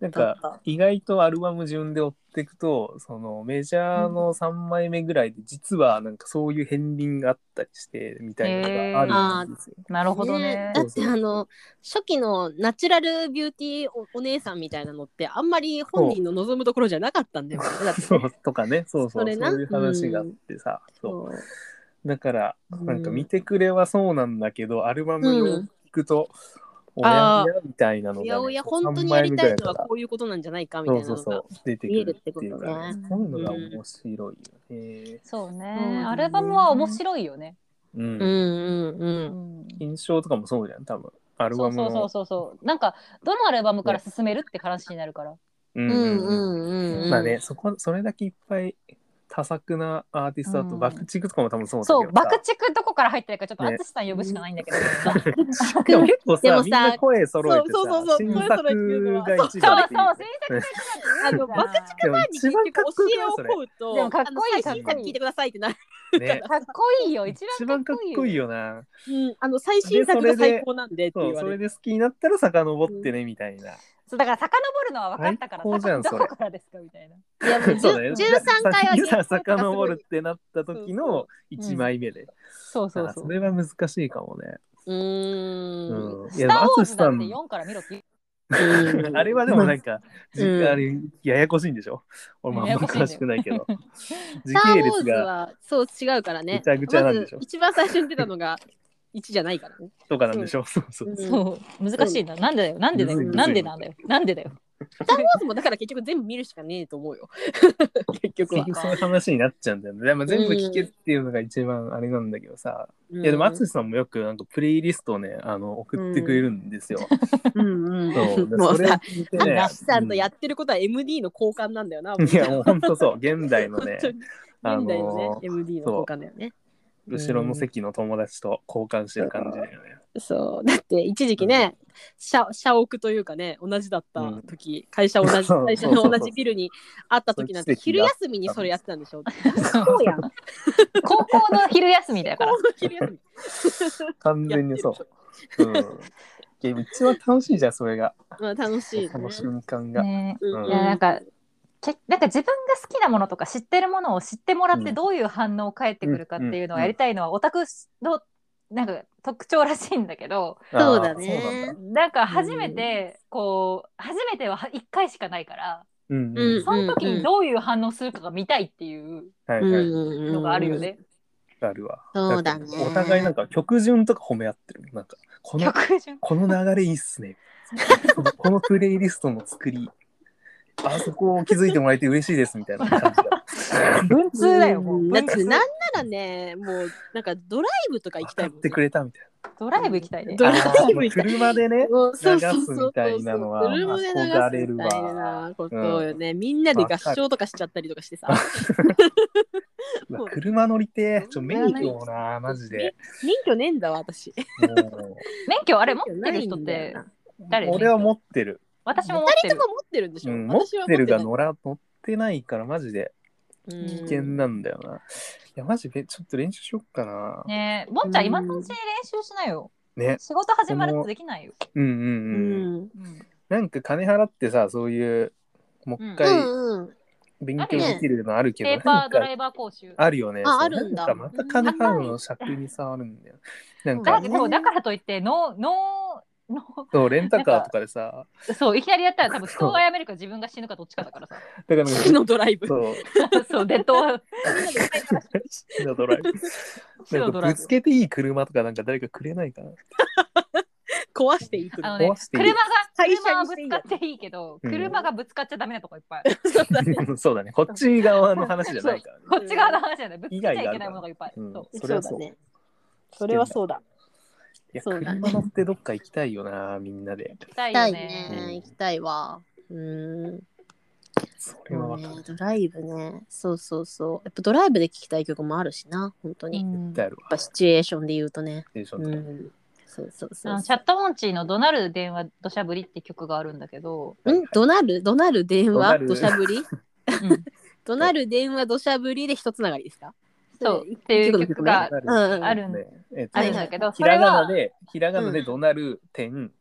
なんか意外とアルバム順で追っていくとそのメジャーの3枚目ぐらいで実はなんかそういう片鱗があったりしてみたいなのがあるんですよ。なるほどね。ねだってあの初期のナチュラルビューティーおお姉さんみたいなのってあんまり本人の望むところじゃなかったんだよね。だって。そう。とかね。そうそう。そうそれないう話があってさ、そうそう。だからう。んなんか見てくれはそうなんだけど、アルバムよく聞くと、おやみたいなのが、ね、いやおや本当に3やりたいのはこういうことなんじゃないかみたそいうなのがそうそう出てくるっていうかね。そういうのが面白いよね。そうね、うん。アルバムは面白いよね、うん。うんうん印象とかもそうじゃん。多分アルバムの。そうそうそうそうそう。なんかどのアルバムから進めるって話になるから、うんうんうん。まあね、そこ、それだけいっぱい多作なアーティストだと、うん爆竹とかも多分そうだけどさ。そう爆竹どこから入ってるかちょっとね淳さん呼ぶしかないんだけど、でも結構さ、でもさみんな声揃えてそうそうそう声揃が一そう番っていうそう制作あの爆竹前に一番かっこいい教えを。請うと、でもかっこいい最新作聞いてくださいってなる。ね、かっこいいよ一一番番かっこいいよな。うん、あの最新作が最高なんでってそう、言われる。それで好きになったら遡ってね、みたいな。そうだから遡るのは分かったから最高じゃんどそれこからですかみたいな。いやもう そうだよ。13回はさ遡るってなった時の1枚目で。あそうそうそう。それは難しいかもね。うーん。うん。いスター・ウォー淳ズだってさん、4から見ろってうんあれはでもなんか、じうんあれ、ややこしいんでしょ？俺もあんま詳しくないけど。時スター・系ウォーズ列がはそう違うからね。ぐちゃぐちゃなんでしょ？まず一番最初に出たのが1じゃないからね。とかなんでしょそうそう。うんそう難しいな。なんでだよ。なんでだよ。なんでなんだよ。なんでだよ。スター・ウォーズもだから結局全部見るしかねえと思うよ。結局は結。局そういう話になっちゃうんだよね。でも全部聞けっていうのが一番あれなんだけどさ。いいやでも淳さんもよくなんかプレイリストをね、あの送ってくれるんですよ。うんうんそう。でもうさ、聞いてね。シさんとやってることは MD の交換なんだよな。うんいやもう本当そう。現代のね、現あ代のねの、MD の交換だよね。後ろの席の友達と交換してる感じだよね。そう。だって一時期ね、社社屋というかね、同じだった時、会社同じ、会社の同じビルにあった時なんて、昼休みにそれやってたんでしょ？そうやん。高校の昼休みだから。完全にそう。うん。いや一番楽しいじゃん、それが。まあ楽しい、ね。その瞬間が。ねうんいやなんかけなんか自分が好きなものとか知ってるものを知ってもらってうんどういう反応返ってくるかっていうのをうんやりたいのはオタクのなんか特徴らしいんだけどそうだねなんか初めてこう初めては1回しかないからうんううんん。その時にどういう反応するかが見たいっていう。ののがあるよ。ね。あるわ。そうだねお互いなんか曲順とか褒め合ってる。なんか、この、曲順？この流れいいっすね。このプレイリストの作り、あそこを気づいてもらえて嬉しいですみたいな。感じだ。文通だよもう。だって文通なんならね、もうなんかドライブとか行きたいもん、ね。買ってくれたみたいドライブ行きたいね。ドライブあー車でね。流 そうそうそうすみたいなのは車で流す憧れるわみたいなことよね、みんなで合唱とかしちゃったりとかしてさ。車乗りてえちょ免許をなマジで。免許ねえんだわ私。も免許あれ持ってる人って誰？う俺は持ってる。私も持って人とも持ってるんでしょ、うん、持ってるが乗ら乗ってないからマジで危険なんだよな。いやマジでちょっと練習しよっかな。ねえ。ボンちゃん今のうちに練習しなよ。ね。仕事始まるとできないよ、うんうんううん。んうん。なんか金払ってさそういうもう一う回んうん。勉強できるのあるけど、ペーパなんかードライバー講習。あるよね。あそう。あるんだ。なんかまた金払うの尺に触るんだよ。なんかだけどだからといってノーノーノそうレンタカーとかでさ、ーそういきなりやったら多分人が辞めるか自分が死ぬかどっちかだからさ。だから死かのドライブ。そう。そうデッド死のドライブ。なんかぶつけていい車とかなんか誰かくれないかな。壊していくあのね壊していい。車が会社車はにしていいよ。ぶつかっていいけど、うん。車がぶつかっちゃダメなとこいっぱい。そうだね。こっち側の話じゃないからね。こっち側の話じゃない。ぶつかっちゃいけないものがいっぱい。うん。そう。それはそうだね。それはそうだいや、そうだね。車乗ってどっか行きたいよな、みんなで。行きたい行きたいよね。ね行きたいわ。うん。それはわかる。ねドライブね。そうそうそう。やっぱドライブで聴きたい曲もあるしな本当に、やっうん。絶対あるわ。ぱシチュエーションで言うとね。テンションとかうん。そうそうそうあのチャットモンチーの「怒鳴る電話土砂降り」って曲があるんだけど、ん？怒鳴る怒鳴る電怒鳴る話土砂降りうん。怒鳴る電話土砂降りで一つながりですか？そうっていう曲がある。んだけど、ひらそれはがなで、ひらがなで怒鳴る点、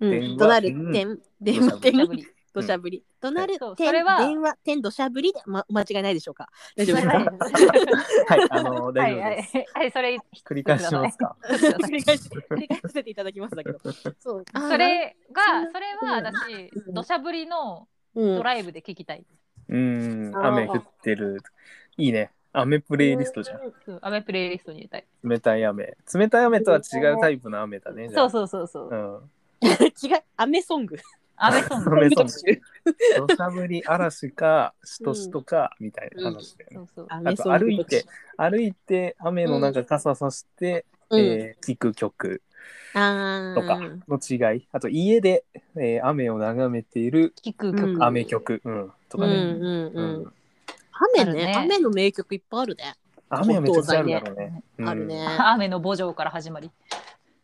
怒鳴るうん。点。電話土点。土砂降り。怒鳴るそう点。それは電話点土砂降り。でまお間違いないでしょうか？大丈夫ですはか？はい、あの、い大丈夫はいです。はい、それ繰り返しますか？繰り返し繰り返させていただきますだけど。そう。それがそれは私うん。土砂降りのうん。ドライブで聴きたい。うん、雨降ってる。いいね。雨プレイリストじゃん。雨プレイリストに入れたい。冷たい雨。冷たい雨とは違うタイプの雨だね。じゃそうあそうそうそう。うん。違う雨ソング雨ソング。雨ソング土砂降り嵐か、しとしとか、みたいな話だよね。そうそう。あ雨と歩いて、歩いて雨の中傘さして、うんえー聴く曲あーとかの違い。あと家で、えー雨を眺めている聴くうん曲。雨曲、うん、とかね。うんうんううんん雨ねね雨の名曲いっぱいあるね雨はめちゃくちゃあるだろうね。うんあるね。雨の墓場から始まり。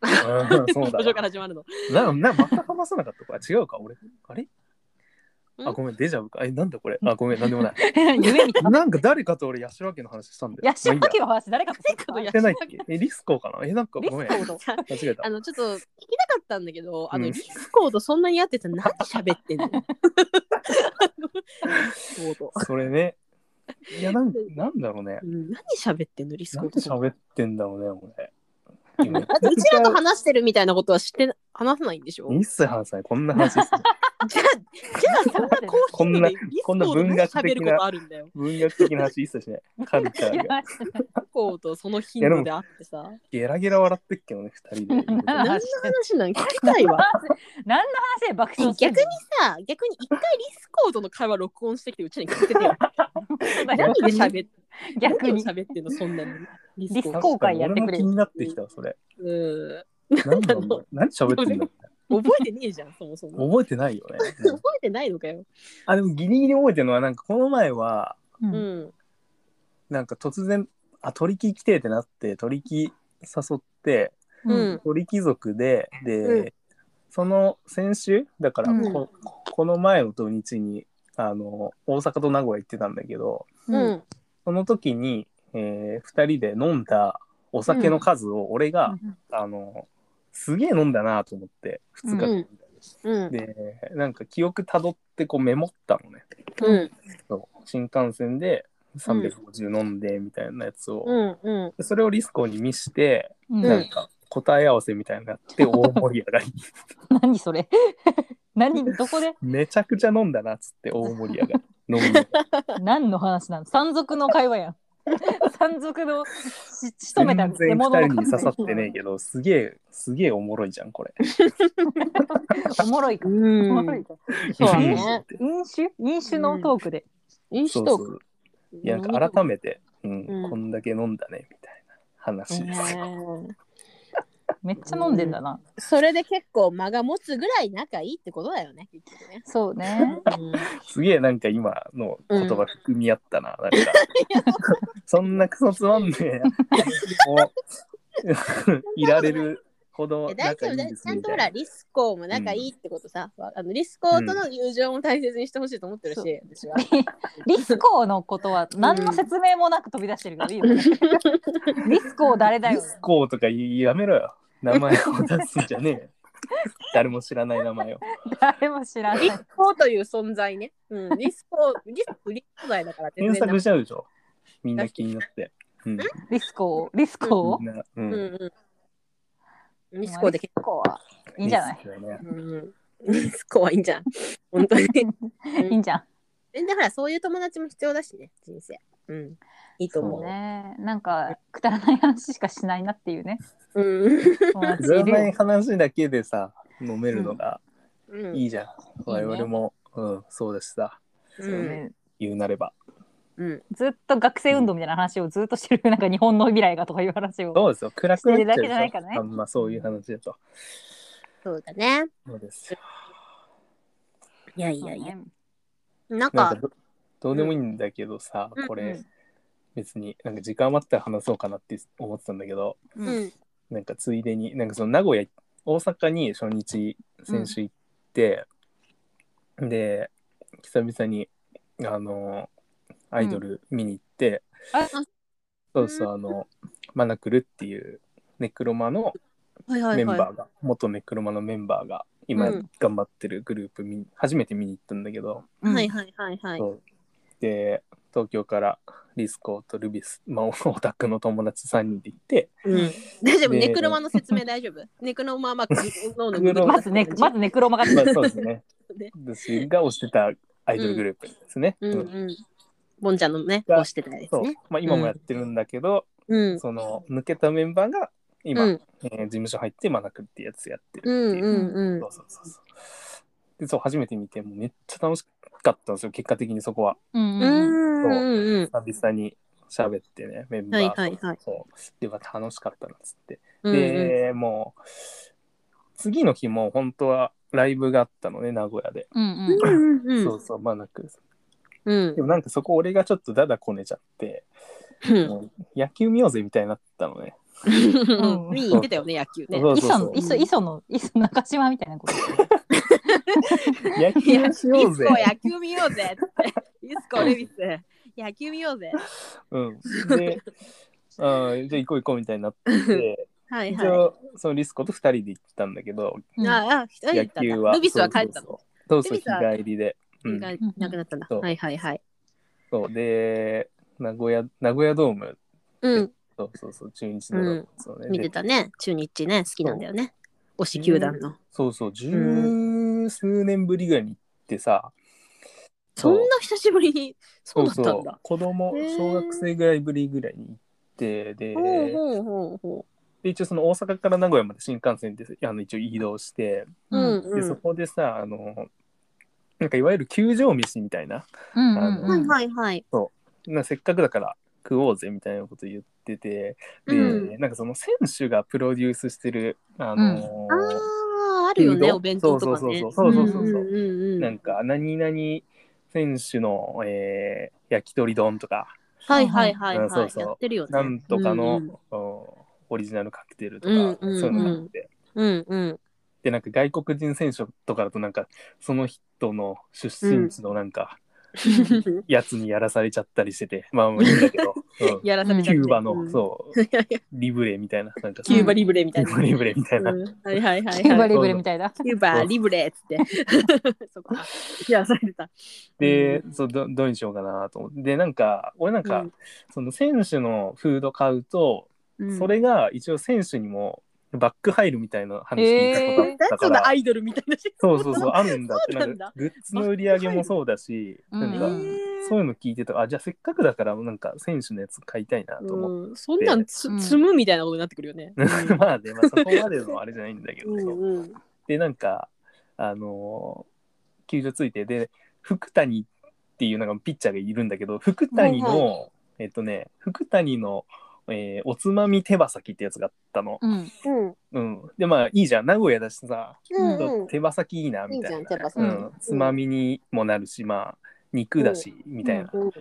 うんそうだ途中から始まるのな、な、また話さなかったか？違うか？俺。あれ？ん？あ、ごめん、デジャブか。え、なんだこれ？あ、ごめん、なんでもない。夢みたいな。なんか誰かと俺、ヤシロ家の話したんだよ。ヤシロまあいい家の話誰かと誰かとやしてないっけ？え、リスコーかな？え、なんかリスごめん。間。違えたあ。のちょっと聞きたかったんだけど、あのうんリスコードそんなにやってて何喋ってんの リスコードそれね。いや、なんなんだろうね。うん何喋ってんのリスコ何ード喋ってんだろうね、俺。今だってう。ちらと話してるみたいなことは知って話さないんでしょ？一切話さない。こんな話ですね じゃあじゃあそんな高頻度でリスコード何喋ることあるんだよ。文学的な話一切しない。カルチャいやーが。リスコードその頻度であってさ。ゲラゲラ笑ってっけどね、二人で。何の話話なん 聞きたいわ。何の話？で爆笑してん逆のにさ逆に一回リスコードの会話録音してきてうちらに聞いてて何で喋って逆に。喋ってんのそんなにリリス公開やってくれ俺も気になってきたわ、それ。うん。なんだろう何喋ってんだろう覚えてねえじゃんそもそも。覚えてないよね。覚えてないのかよ。あ、でもギリギリ覚えてるのは、なんかこの前は、ううん。んなんか突然、あ、鳥木来てってなって、鳥木誘って、うん。鳥貴族で、で、うん。その先週、だからうん。こ、この前の土日に、あの、大阪と名古屋行ってたんだけど、ううんん。その時に、えー、2人で飲んだお酒の数を俺が、あのすげえ飲んだなと思って2日間、うん。でなんか記憶たどってこうメモったのね。うん。そう。新幹線で350飲んでみたいなやつを、うん。うん。でそれをリスコに見して、うん。なんか答え合わせみたいになって大盛り上がり。何それ？何？どこで？めちゃくちゃ飲んだなっつって大盛り上がり。飲んで。何の話なの？山賊の会話やん 山賊のし仕留めた全然2人に刺さってねえねけどすげえすげえおもろいじゃんこれ。おもろいか、うおもんろいか。そうね。飲酒？飲酒のトークで、飲そうそ酒トーク。ういやなんか改めて、うんうん。こんだけ飲んだねみたいな話です、ねめっちゃ飲んでんだな。それで結構間が持つぐらい仲いいってことだよね結局ね。そうね。すげえなんか今の言葉含み合ったな。なんかそんなクソつまんねえ。も ういられるほどえ大丈夫だちゃんとほら。リスコーも仲いいってことさ、あのリスコーとの友情も大切にしてほしいと思ってるし、私は。リスコーのことは何の説明もなく飛び出してるけどいいよね。リスコー誰だよ。リスコーとかやめろよ。名前を 出すんじゃねえよ。誰も知らない名前を。誰も知らないリ。スコーという存在ね。うん、リスコー、リスコー、リスコー罪だから検索なしちゃうでしょ。みんな気になって。うん。リスコー、リスコー？みんな、う。うんんうん。リスコーでリスコーはいいんじゃない？リスコーねうん、リスコーはいいんじゃん。本当に。いいんじゃん。全然ほら、そういう友達も必要だしね、人生。うん。いいと思そうう。ね。なんか、くだらない話しかしないなっていうね。うん。友達くだらない。話だけでさ、飲めるのがうん。いいじゃん。我々も、うん、そうだしさ、う。そうんね言うなれば。うん。ずっと学生運動みたいな話をずっとしてる、なんか日本の未来がとかいう話を。そうですよ。暗くなっちゃうでしてるだけじゃないからね。あんまそういう話だと。そうだね。そうですよ。いやいやいや。そうねなんなんかか、どどうでもいいんだけどさ、うんこれ、うん別になんか時間余ったら話そうかなって思ってたんだけど、ううんん。なんかついでに、なんかその名古屋、大阪に初日先週行って、で、久々に、あの、アイドル見に行って、あそうそう、あの、マナクルっていうネクロマのはいはいはい。メンバーが、元ネクロマのメンバーが、今うん頑張ってるグループ見に、初めて見に行ったんだけど、はいはいはいはい。で、東京からリスコとルビス、まあ、オタクの友達3人で行って、うん。大丈夫、でネクロマの説明大丈夫？ネクロマはまあ、脳のネクロマまずね、まずネクロマが。まあ、そうですね ね。私が推してたアイドルグループですね。うんうんうん。ボンちゃんのね、してたやつそうね。まあ、今もやってるんだけど、うん。その抜けたメンバーが今、うんえー事務所入ってマナクルってやつやってるってうんいう。うんうんそうそうそうそうでそう初めて見てもうめっちゃ楽しかったんですよ結果的にそこは。うんんん。うんうん。久々に喋ってねメンバーと、はいはいはい。そう。では楽しかったなっつって、うんうん。でもう次の日も本当はライブがあったのね名古屋で、うんうんうんうん。そうそうマナクルうん。でもなんかそこ俺がちょっとダダこねちゃって、うん。もう野球見ようぜみたいになったのね。うん見に行ってたよね、野球ね。磯の磯磯の磯中島みたいなこと。野球しようぜ野球見ようぜって。ディスコレビス。野球見ようぜ。うん、であーじゃあ行こう行こうみたいになって はいは一応そのリスコと2人で行ったんだけど、い。ああ、一人で野行ったんだ球はルビスは帰ったの？そうそう日帰りで、うん、がなくなったんだ。はいはいはい。そうで名古屋名古屋ドームうん、そうそうそう中日のドーム、そうね見てでたね。中日ね、好きなんだよね。推し球団の。そうそう十数年ぶりぐらいに行ってさ、そんな久しぶりに、そうだったそうんだ。子供へー小学生ぐらいぶりぐらいに行ってでほうほうほうほで一応その大阪から名古屋まで新幹線であの一応移動して、う。うんうん。でそこでさあのなんかいわゆる球場飯みたいなうんうんはいはいはい。なせっかくだから食おうぜみたいなこと言っててで、うん。なんかその選手がプロデュースしてるあのーああ、あるよね、お弁当とかね。そうそうそうそう。そうそううんうんうん。なんか何々選手の、えー焼き鳥丼とか。はいはいはいはい。うんそうそう。やってるよね。なんとかの、うんうん。オリジナルカクテルとか、うんうんうん。そういうのがあって。うんうん。でなんか外国人選手とかだとなんかその人の出身地のなんか、やつにやらされちゃったりしてて。まあまあいいんだけど、うん。やらされちゃって。キューバの、うん。そう。リブレみたいななんか。キューバリブレみたいな。キューバリブレみたいな、うん。はいはいはいキューバはい。リブレみたいだ。キューバリブレっつって。そこ。やらされてた。で、そうどどうにしようかなと思って。でなんか俺なんか、うん。その選手のフード買うと、うん。それが一応選手にもバック入るみたいな話聞いたことあっただから、そのアイドルみたいな。そうそうそうあるんだ。ってそうなんだ。なんかグッズの売り上げもそうだし、うん。なんか、うんそういうの聞いてた。あじゃあせっかくだからなんか選手のやつ買いたいなと思っ。うんそんなんつうん。積むみたいなことになってくるよね。まあね、まあ、そこまでのあれじゃないんだけど、うんうん。でなんかあのー球場ついてで福谷っていうなんかピッチャーがいるんだけど福谷の、はい。えっとね福谷の、えーおつまみ手羽先ってやつがあったの。うんうん。うん。で、まあいいじゃん。名古屋だしさ、うんうん。手羽先いいな、みたいな。いいじゃん手羽先うん。つまみにもなるし、まあ、肉だし、みたいな。うん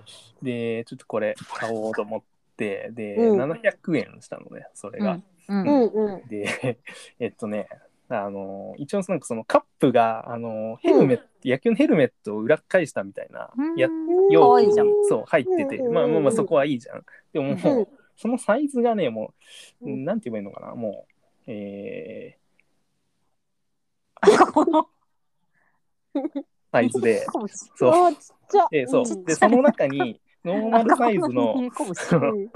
で、ちょっとこれ買おうと思って、で、うん700円したのね、それが。うんうんうん。で、えっとね、あの、一応なんかそのカップが、あの、ヘルメット、野球のヘルメットを裏返したみたいな、やか容器わいいじゃんそう、入ってて、うんまあまあまあそこはいいじゃん。でももう、うんそのサイズがね、もう、うん。なんて言えばいいのかな、もう、えー、サイズで、そう。あーちっちゃ。で、そう。うん。で、その中に、ノーマルサイズの、う。ん。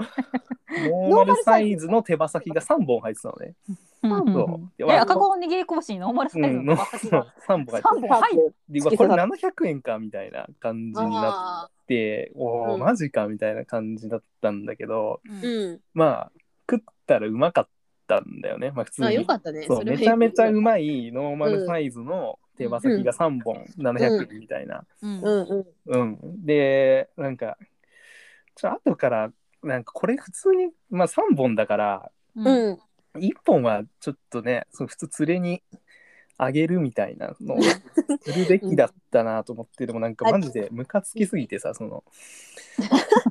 ノーマルサイズの手羽先が3本入ってたのね。そう。え赤子の握り拳にノーマルサイズの手羽先が3本入って三本入るで、うわこれ700円かみたいな感じになあって、おお、うんマジかみたいな感じだったんだけど、ーうん。まあ、食ったらうまかったんだよね。まあ、普通あ、に。よかったね。そうれはめちゃめちゃうまいノーマルサイズの手羽先が3本700円みたいな。うんうんうん。うん。で、なんか、ちょ後から、なんかこれ普通に、まあ3本だから、うんうん。1本はちょっとね、そう普通連れにあげるみたいなのを するべきだったなと思って、でもなんかマジでムカつきすぎてさ、その、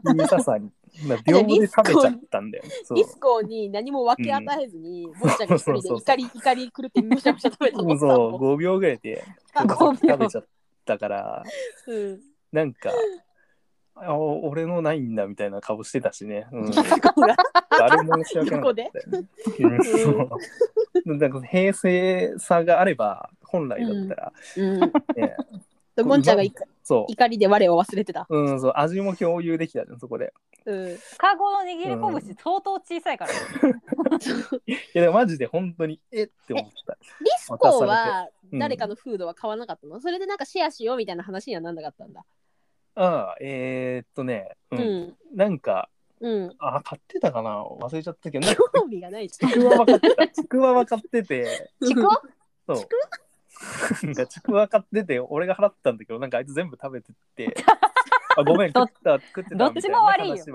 小ささに、まあ、秒で食べちゃったんだよね。そうディスコに何も分け与えずに、ぼっちゃんが一人で怒り怒り狂ってむしゃむしゃ食べたの。そう、5秒ぐらいであ手羽先5秒食べちゃったから、うん。なんか、あお俺のないんだみたいな顔してたしね。うん、誰も申し訳なかったよね。うんなんか平成さがあれば、本来だったら、うん。ね、ぼんちゃんがいそう。怒りで我を忘れてた。うん、そう、味も共有できたじゃん、そこで。うん。赤子の握り拳相当小さいからいや、でもマジで本当に、えっ？て思った。ディスコはうん誰かのフードは買わなかったの、それでなんかシェアしようみたいな話にはなんなかったんだ。ああ、えー、っとね、う、うんん。なんか、うん。あ、買ってたかな？忘れちゃったけど、なんか興味がないし。ちくわは買ってた。ちくわは買ってて、ちくわ？そう。なんかちくわ買ってて、俺が払ったんだけど、なんかあいつ全部食べてって、あ、ごめん、ど食った、食ってたどっちも悪いよ。どっち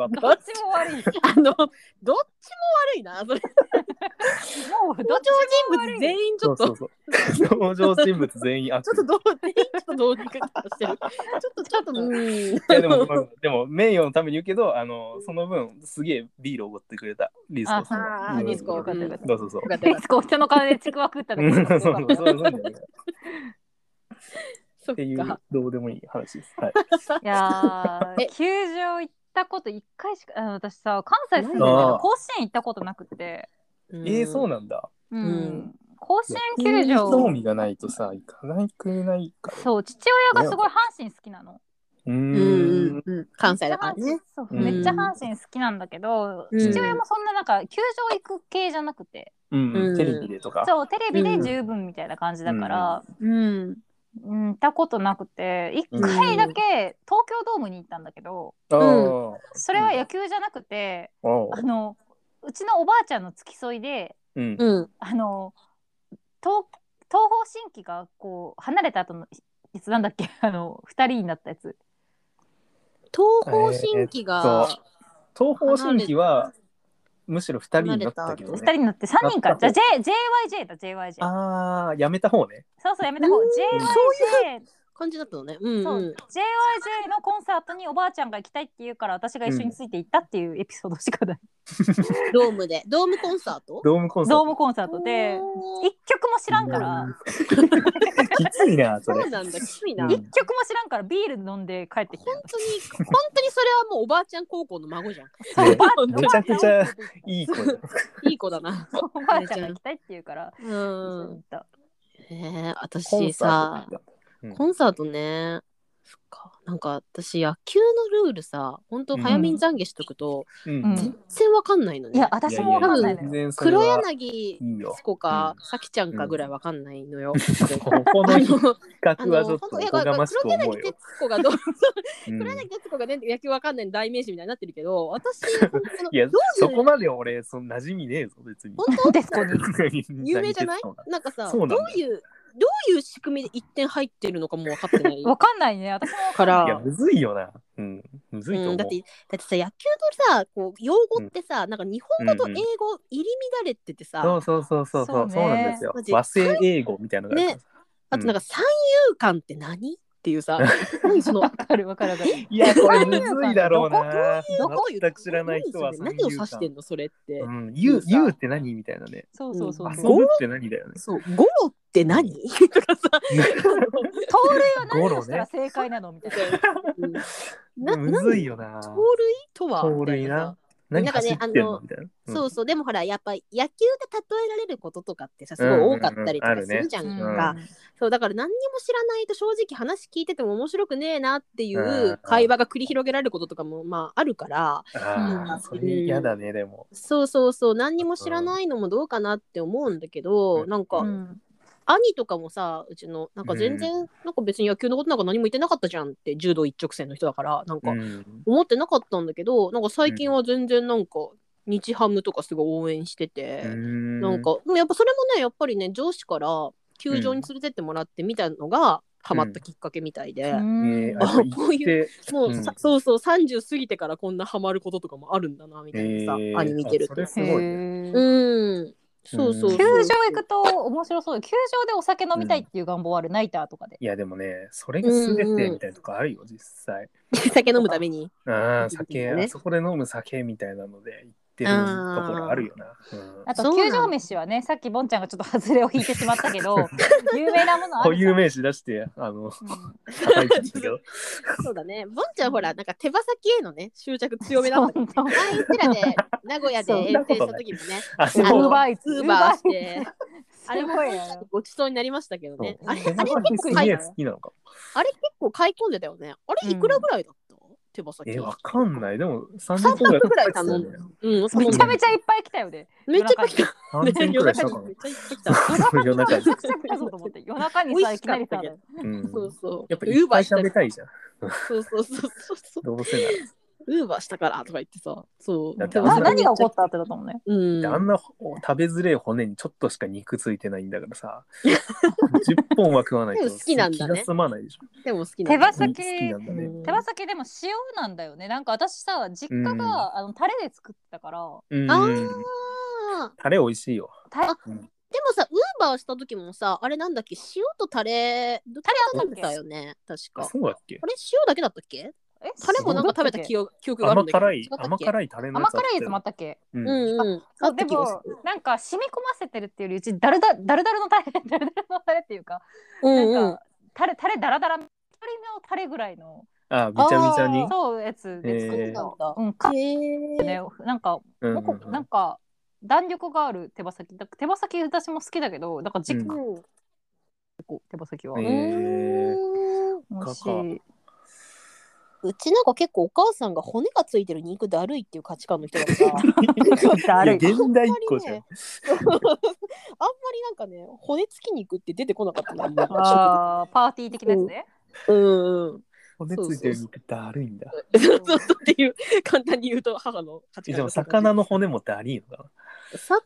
も悪い あの、どっちも悪いな。それ、もう人物全員ちょっと、そうそうそう。登場人物全員悪ちょっとどう、全 員ちょっとどうにかしてる。ちょっと、ちょっと、うん。いやでも、うんでも名誉のために言うけど、あの、その分、すげえビールをおごってくれた、リスコさん。あーリスコよかった。よかったそう。そうそう。よかったよかっディスコ人の金でちくわ食ったそうそうそう っていう。どうでもいい話です。はい。いやえー球場行ったこと一回しかあの私さ関西住んでる甲子園行ったことなくて、えー、そうななんだ。うんうん甲子園球場興味がないとさ、行かないくれないから。そう父親がすごい阪神好きなの。うんん。うん。関西だからね。めっちゃ阪神好きなんだけど、うん父親もそんななんか球場行く系じゃなくて、うんうんテレビでとか。そうテレビで十分みたいな感じだから、うん。うん行ったことなくて一回だけ東京ドームに行ったんだけど、あーそれは野球じゃなくて、おうあのうちのおばあちゃんの付き添いでうん。うん。あの東東方神起がこう離れた後のいつなんだっけ あの二人になったやつ東方神起が、東方神起は、むしろ二人になったけど二ね。人になって三人か。じゃあ J JYJ だ JYJ ああ、やめた方ね。そうそうやめた方。うん JYJ 感じだったのね。うんそううん。JYJ のコンサートにおばあちゃんが行きたいって言うから私が一緒について行ったっていうエピソードしかない、ドームで。ドームコンサート？ドームコンサート。ドームコンサートで一曲も知らんから、きついな、それそう。なんだ、きついな。うん一曲も知らんからビール飲んで帰ってきた本当に、本当にそれはもうおばあちゃん高校の孫じゃん。めちゃくちゃいい子だ。いい子だな。おばあちゃんが行きたいって言うからうんっ。たえ私さうんコンサートね。そっか。なんか私、野球のルールさ、本当早めに懺悔しとくと、うんうん全然わかんないのね。いや私もわかんないのよ黒は柳いいよ。つこか、うんさきちゃんかぐらいわかんないのよ。ここの比あの、較はちょっと本当いや、これおこがましく黒思うよ柳徹。子がどう、うん黒柳徹子がね、野球わかんないの代名詞みたいになってるけど、私、いやど、ういうそこまで俺、その馴染みねえぞ、別に。本デスコに有名じゃない？何なんかさ、どういう、どういう仕組みで1点入ってるのかも分かってない。わかんないね。私もわかいいや、ら、むずいよな。うん。むむずいと思う。うん、だってだってさ野球のさこう用語ってさ、なんか日本語と英語入り乱れててさ、そうそうそうそうそう、そうね。そうなんですよ。マ。ジ和製英語みたいなのがあるからさあとなんか三遊間って何？っていうさ。何その。わかるわかる。いや、これむずいだろうな。どこ全く知らない人は何を指してんの？それって、うん、言う、言うって何？みたいなね。そうそうそうう。ん。そう。遊ぶって何だよね。そう。ゴロって何？とかさ、盗塁は何をしたら正解なの？みたいな。うん。なむずいよな。盗塁とは？盗塁な何なんかね走ってんあののみたいな。うん。そうそう。でもほらやっぱ野球で例えられることとかってさすごい多かったりとかするじゃんうんうん。うん。か、そうだから何にも知らないと正直話聞いてても面白くねえなっていう会話が繰り広げられることとかもまああるから。それ嫌だね、でも。そうそうそう。何にも知らないのもどうかなって思うんだけど、うん。なんか、うん兄とかもさうちのなんか全然、なんか別に野球のことなんか何も言ってなかったじゃんって柔道一直線の人だからなんかうん。思ってなかったんだけど、なんか最近は全然なんか日ハムとかすごい応援してて、ななんかでもやっぱそれもねやっぱりね上司から球場に連れてってもらってみたのがハマったきっかけみたいで、うん。えー、ああこういう。もう、うん。さそうそう30過ぎてからこんなハマることとかもあるんだなみたいなさ、えー兄見てると。あそれすごいね。うんそうそうそう。球場行くと面白そう。球場でお酒飲みたいっていう願望ある、ナイターとかで。いや、でもね、それが全てみたいなとこあるよ、実際。酒飲むために。ああ、ね。酒、あそこで飲む酒みたいなので行ってるところあるよな。うん。あと球場飯はねさっきボンちゃんがちょっと外れを引いてしまったけど 有名なものある有名詞出して、あの。そうだね。ボンちゃんほらなんか手羽先へのね執着強めだった。そう前う。ちらで 名古屋で遠征した時もね。あ、ウ。ーバーイーツ。ウーバーして。ああれもごちそうになりましたけどね。あれあれ結構買いすげえ好きなのかも。あれ結構買い込んでたよね。あれいくらぐらいだった、手羽先え、わかんない。でも、30 3個ぐらい頼んだ。うんめちゃめちゃいっぱい来たよね。めっちゃ来た。ね3000く夜らいしたか中にめっちゃいっぱい来た。な。夜中にめちゃくちゃ来た。ぞと思って。夜中にさいきなりさ。うん。そうそう。やっぱいっぱい食べたいじゃん。そうそうそうそうそう。どうせなら。ウーバーしたからとか言ってさそう。何が起こったってだったもんね。うん。であんな食べづれえ骨にちょっとしか肉ついてないんだからさ 10本は食わないとでも好きなんだね。気が済まないでしょでも好きなんだ手羽先好きなん手羽先でも塩なんだよね。なんか私さ実家が、うん。あのタレで作ってたから。うん。ああタレ美味しいよ。タレあでもさウーバーした時もさあれなんだっけ？塩とタレどっちか食べたよね。確あかそうだっけ？あれ塩だけだったっけ？えタレもなんか食べた記憶記憶があるんだけど。甘辛い甘辛いタレのや甘つあったよ辛いやつもあったっけ？うん。うんうん。あそうでった気がすもるなんか染み込ませてるっていうよりうちダルダダルダルのタレダルダルのタレっていうか、うんうん。なんかタレタレダラダラ一人のタレぐらいのあびちゃびちゃに？そうやつで作っへー。た、うんかへえねなんかうんもこなんか弾力がある手羽先だ手羽先私も好きだけどだから実家うん。うん手羽先は、へー。うん。美味しかい。うちなんか結構お母さんが骨がついてる肉だるいっていう価値観の人だからだるい。いや現代っ子じゃん。あんまりねあんまりなんかね骨付き肉って出てこなかったなあーパーティー的なやつね。うんうん骨ついてる肉だるいんだ。そうそうそうっていう簡単に言うと母の価値観えでも魚の骨もだりいのか魚は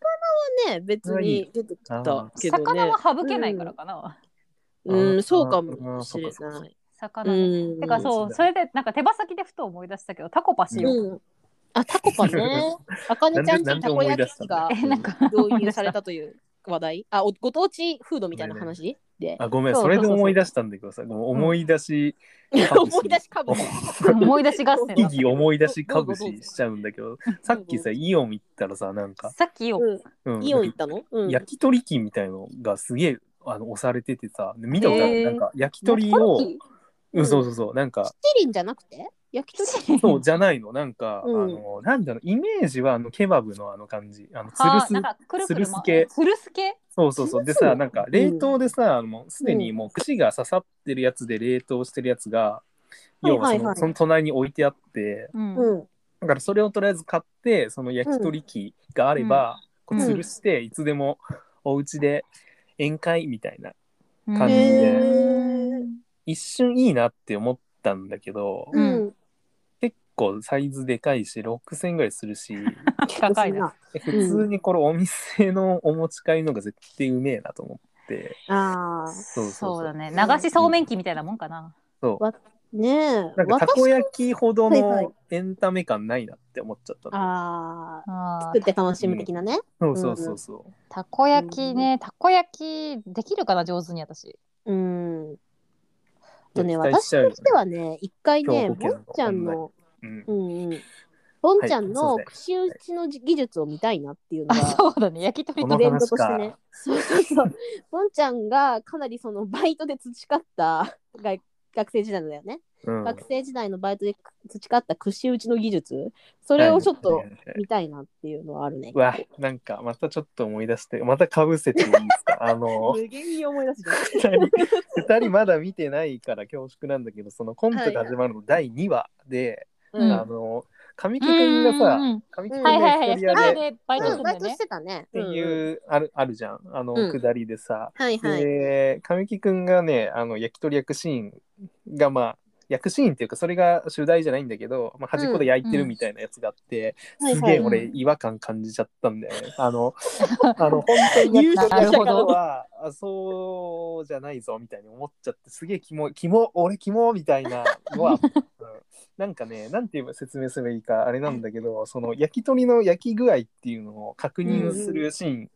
ね別に出てきたけどね。魚は省けないからかな。うん、あそうかもしれない。魚うの。ん、てかそうそれでなんか手羽先でふと思い出したけどタコパしよう。うん、あ、タコパね。あかねちゃんちにたこ焼きがえなんか導入されたという話題？あ、おご当地フードみたいな話？で。あごめんそれで思い出したんだけどさごめん思い出し 思い出しかぶ思い出し合戦だ意義思い出しかぶししちゃうんだけどさっきさイオン行ったらさなんか、さっきよ、うん、うんイオン行ったの、うん、焼き鳥機みたいのがすげえあの押されててさ見たことある、なんか焼き鳥を、うん、そうそうそう。なんか。七輪じゃなくて？焼き鳥？そうじゃないの。なんか、うん。あのなんだろうイメージはあのケバブのあの感じ。あのつるすはあなんかくるくるつるす系つるす系そうそうそう。でさなんか冷凍でさ、もうすでにもう串が刺さってるやつで冷凍してるやつが、要はその,、はいはい。はいその隣に置いてあってうん。うん。だからそれをとりあえず買ってその焼き鳥機があれば、うん。こう吊るしていつでもお家で宴会みたいな感じへでー一瞬いいなって思ったんだけど、ううんん。結構サイズでかいし6000ぐらいするし 高いな。普通にこれお店のお持ち帰りのが絶対うめえなと思ってああ。そうそうそうそうだね流しそうめん機みたいなもんかな。そうねえ。なんかた私こ焼きほどはいはいのエンタメ感ないなって思っちゃったのああ、あー作って楽しむ的なね。そうそうそうそたこ焼きね、たこ焼きできるかな上手に私。うん。う。とね、私としてはね、一回ね、ボンちゃんの、うんうんうん。ボンちゃんのはい串打ちの技術を見たいなっていうのあが。そうだね焼き鳥このトレンドとしてね。そうそうそう。ボンちゃんがかなりそのバイトで培ったが学生時代のだよね。うん学生時代のバイトで培った串打ちの技術、それをちょっとはいはいはいはい見たいなっていうのはあるね。うわ、なんかまたちょっと思い出して、またかぶせていいですか？あの、無限に思い出すじゃん。二人、二人まだ見てないから恐縮なんだけど、そのコントが始まるの第2話で、うんあの、神木くんがさ、神木くんはいはいはいが一人屋でバイトし。てたね。ていう、ある、あるじゃん。あの、うんくだりでさ。はいはい。で、神木くんがね、あの、焼き鳥焼くシーンが、まあ、焼くシーンっていうか、それが主題じゃないんだけど、まあ、端っこで焼いてるみたいなやつがあって、はいすげえはい俺違和感感じちゃったんだよね。あの、あの、本当に言う焼き鳥焼くなるほどのは、あそうじゃないぞみたいに思っちゃって、すげえキモい、キモ、俺キモみたいなのは、う んなんかね、なんて言えば説明すればいいかあれなんだけど、その焼き鳥の焼き具合っていうのを確認するシーン、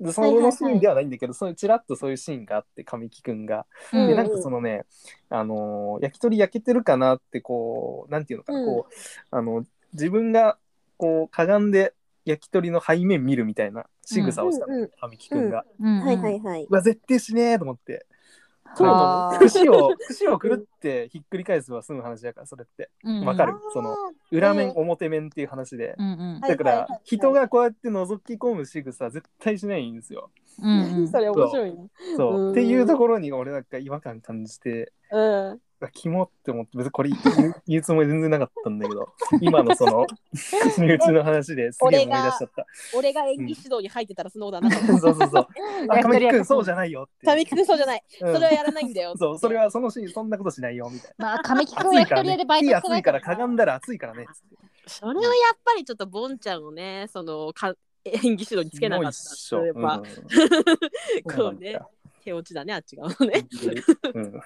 でそのシーンではないんだけど、そういうちらっとそういうシーンがあって、神木くんが。うんで、なんかそのね、あのー焼き鳥焼けてるかなって、こう、なんていうのかな、うんこう、あの、自分が、こう、かがんで焼き鳥の背面見るみたいな仕草をしたの、うんうん神木くんが。うんうんはいはいはい。うわ、絶対しねえと思って。そうなの？を、串をくるってひっくり返すは済む話だから、それって。わかる？そのあ裏面、うん表面っていう話で。うんうんはいだから、人がこうやって覗き込む仕草絶対しないんですよ。それ面白いね。そう。うんっていうところに俺なんか違和感感じて、うん。うわキモって思って、別にこれ言う 言うつもり全然なかったんだけど、今のその、口に打ちの話で すげえ思い出しちゃった。俺が演技指導に入ってたらそのことはなかった。そうそうそう。あ、神木君そうじゃないよって。神木君そうじゃない。うんそれはやらないんだよ。そう、それはそのシーン、そんなことしないよ、みたいな。まあ神木君暑いからねは焼き鳥屋でバイ。ト火してない暑いから、かがんだら暑いからね。つってそれはやっぱりちょっとボンちゃんをね、そのか演技指導につけなかったいっしょやっぱ、うんこうね、手落ちだね、あっち側のね。うん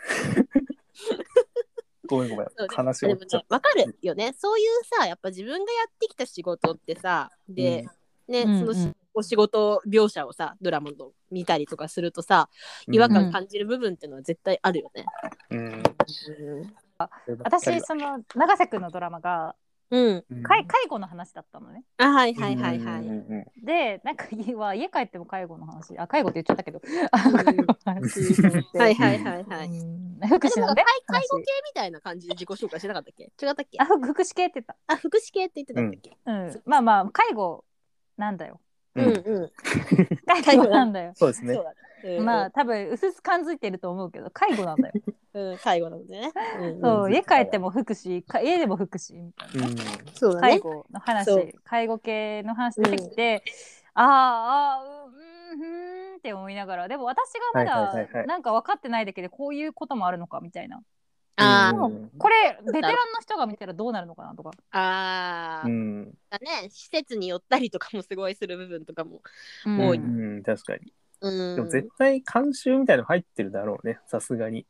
ごめんごめんそう。で話でもね終わっちゃっ、わかるよね。そういうさ、やっぱ自分がやってきた仕事ってさ、で、ね、うんそのし、うんお仕事描写をさ、ドラマの見たりとかするとさ、た。違和うん感感じる部分っていうのは絶対あるよね。うん。うん。私その永瀬君のドラマがうん。うん。介介護の話だったのね。あ、はいはいはいはい。うんうんうんでなんか家は家帰っても介護の話。あ介護って言っちゃったけど。ん介護の話はいはいはいはい。うん。福祉介介護系みたいな感じで自己紹介してなかったっけ？違ったっけ？あふ福祉系って言っあ、福祉系って言ってたんだっけ？た、うん、まあまあ介護なんだようん。うん。介護なんだよ。そうですね。まあ多分うすす感づいてると思うけど介護なんだよ。うん、介護なんでね。うんそう家帰っても福祉か家でも福祉みたいな。うん。そ。介護のそう。話介護系の話出てきて、あーあーうんうんふーんって思いながら。でも私がまだなんか分かってないだけでこういうこともあるのかみたいなあこれベテランの人が見たらどうなるのかなとか。あー、うん。だね。施設に寄ったりとかもすごいする部分とかも。うん。多いうん確かに。うん。でも絶対監修みたいの入ってるだろうね、さすがに。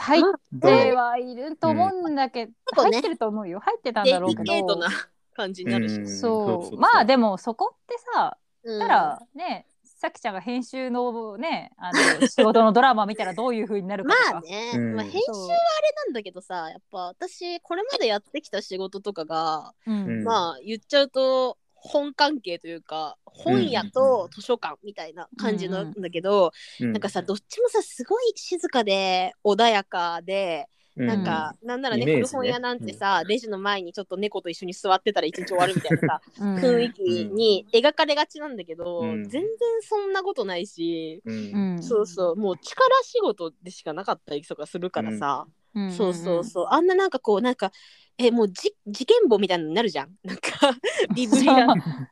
入ってはいると思うんだけど、構ね入ってると思うよ。入ってたんデだろうけど。リケートな感じになるし。うん。そう。まあでもそこってさうん。たらねさきちゃんが編集のねあの仕事のドラマ見たらどういう風になるかまとか、あね、うん。まあ、編集はあれなんだけどさ、やっぱ私、これまでやってきた仕事とかが、うん。うん。まあ言っちゃうと、本関係というか、本屋と図書館みたいな感じなんだけど、ななんかさ、どっちもさ、すごい静かで穏やかで、なんか、なんならね、古本屋なんてさ、レジの前にちょっと猫と一緒に座ってたら一日終わるみたいなさ、うん。雰囲気に描かれがちなんだけど、うん。全然そんなことないし、うん。うん。そうそう、もう力仕事でしかなかったりとかするからさ、うん。そうそうそう、あんななんかこう、なんかえもうじ事件簿みたいになるじゃん。なんかビブリア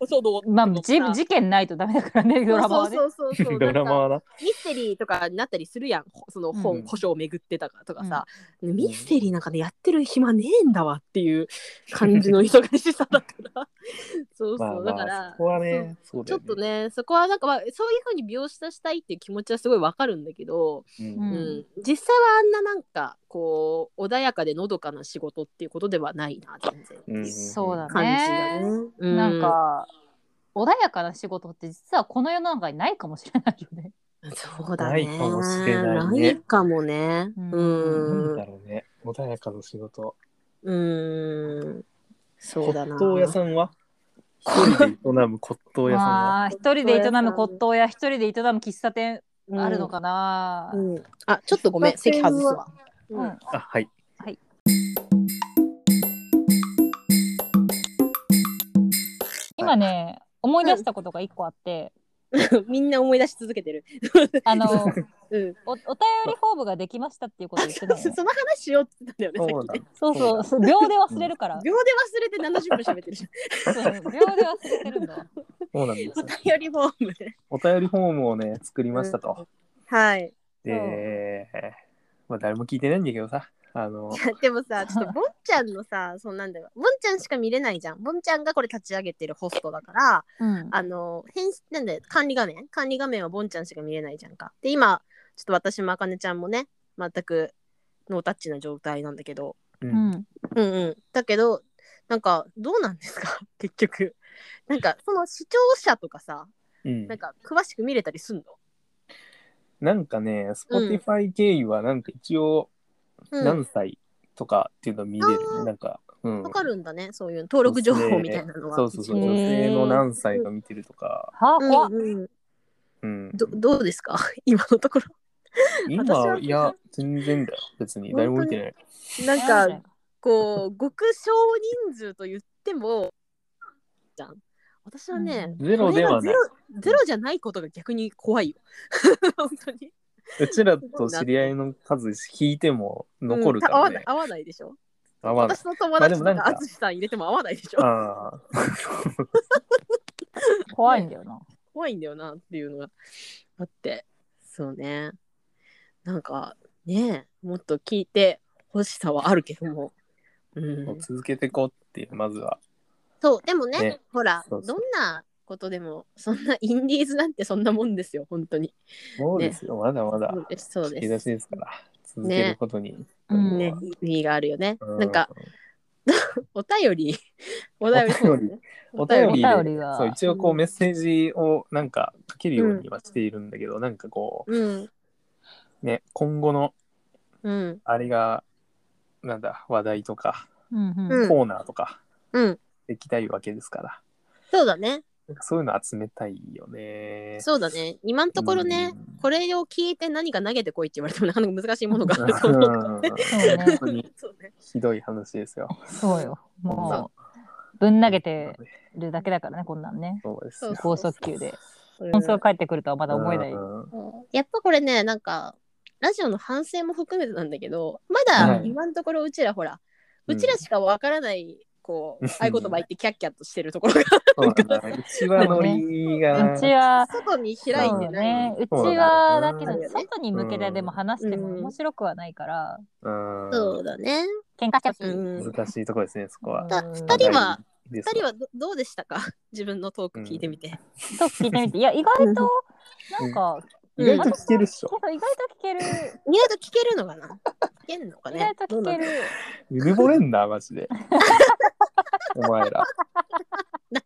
そう。どうまあじ事件ないとダメだからねドラマはねそうそうそうそう。ドラマはな。ミステリーとかになったりするやん。ほその本、うん。保証を巡ってたかとかさ、ミステリーなんかねやってる暇ねえんだわっていう感じの忙しさだから。そうそう、まあまだからあ、そこはね、そう。ちょっ。とねそこはなんか、まあ、そういうふうに描写したいっていう気持ちはすごいわかるんだけど、ううん。うん。実際はあんななんかこう穏やかでのどかな仕事っていうことではないな全然うんそうだね感じだね。うなんか穏やかな仕事って実はこの世の中にないかもしれないよね。そうだね。ないかもしれないねないかもね。うんだろうね。穏やかな仕事。うん。そうだな。骨董屋さんは？一人で営む骨董屋さんは？まあ一人で営む骨董屋一人で営む喫茶店うんあるのかな。うん。あ、ちょっとごめん、席外すわ。うんうん。あ、はい。今ね思い出したことが一個あって、みんな思い出し続けてる。あの うん。おお便りフォームができましたっていうことを言ってない その話しようって言ってたんだよね、さっきね。そうそうそう秒で忘れるから。秒で忘れて70分喋ってるじそう秒で忘れてるんだわ。そうなんですゃん。よお。便りフォームで。お便りフォームをね、作りましたと。はい。で、まあ誰も聞いてないんだけどさ、あのい、やでもさ、ちょっとボンちゃんのさ、そうなんだよ。ボンちゃんしか見れないじゃん。ボンちゃんがこれ立ち上げてるホストだから、うんあの、編集なんで管理画面？管理画面はボンちゃんしか見れないじゃんか。で、今、ちょっと私もあかねちゃんもね、全くノータッチな状態なんだけど、ううんんうんうん。だけど、なんか、どうなんですか？結局。なんか、その視聴者とかさ、うんなんか、詳しく見れたりすんの？なんかね、Spotify 経由はなんか一応うん。何歳とかっていうの見れる、あーなんか、うん。わかるんだね、そういう登録情報みたいなのは。そうそうそう、へー女性の何歳が見てるとか、はあ怖っうんうん、うん。どどうですか？今のところ。私今、はいや、全然だよ。別に誰も見てない。なんか、こう、極少人数と言っても、じゃん。私はね、ゼロではないゼロゼロじゃないことが逆に怖いよ。本当に。うちらと知り合いの数引いても残るからね。うん合わない合わないでしょ合わない。私の友達とかまあでもなんか淳さん入れても合わないでしょああ。怖いんだよな。怖いんだよなっていうのがあってそうねなんかねもっと聞いてほしさはあるけども、うん、続けていこうっていう、まずは。そうでもねね。ほらそうそう。どんなことでもそんなインディーズなんてそんなもんですよ本当に。そうですよ、まだまだそうですそう引き出ですしですから、続けることに。うん。ね。意味があるよね、うなんか、お便り？お便りお便り。お便り。でお便りが。そう一応こうメッセージをなんか書けるようにはしているんだけど、なんかこうん。うね今後のうん。あれがなんだ話題とか、うんうん。うん。コーナーとかうんできたいわけですからそうだねなんかそういうの集めたいよね。そうだね今のところね、うんこれを聞いて何か投げてこいって言われてもなかなか難しいものがあると思うからね。そうね本当にそうね。ひどい話ですよ。そうよ。もうぶん投げてるだけだからねこんなんね。そうです高速球で。うん本数が返ってくるとはまだ思えない。うんやっぱこれね、なんか、ラジオの反省も含めてなんだけど、まだはい今のところうちらほら、ううんちらしかわからない、こう、合言葉言ってキャッキャッとしてるところが、そうだなうちはノリが、うちは外に開いてない。そうね。うちはだけど外に向けてでも話してもうん面白くはないからうんそうだね。喧嘩しちゃうし。うん。難しいところですね、そこは。だうん二人は、二人はどどうでしたか？自分のトーク聞いてみて。と聞いてみていや意外となんか意外と聞けるっしょ。意外と聞ける意外と聞けるのかな？聞けるのか意ね外と聞ける。うぬぼれんな、マジで。お前ら。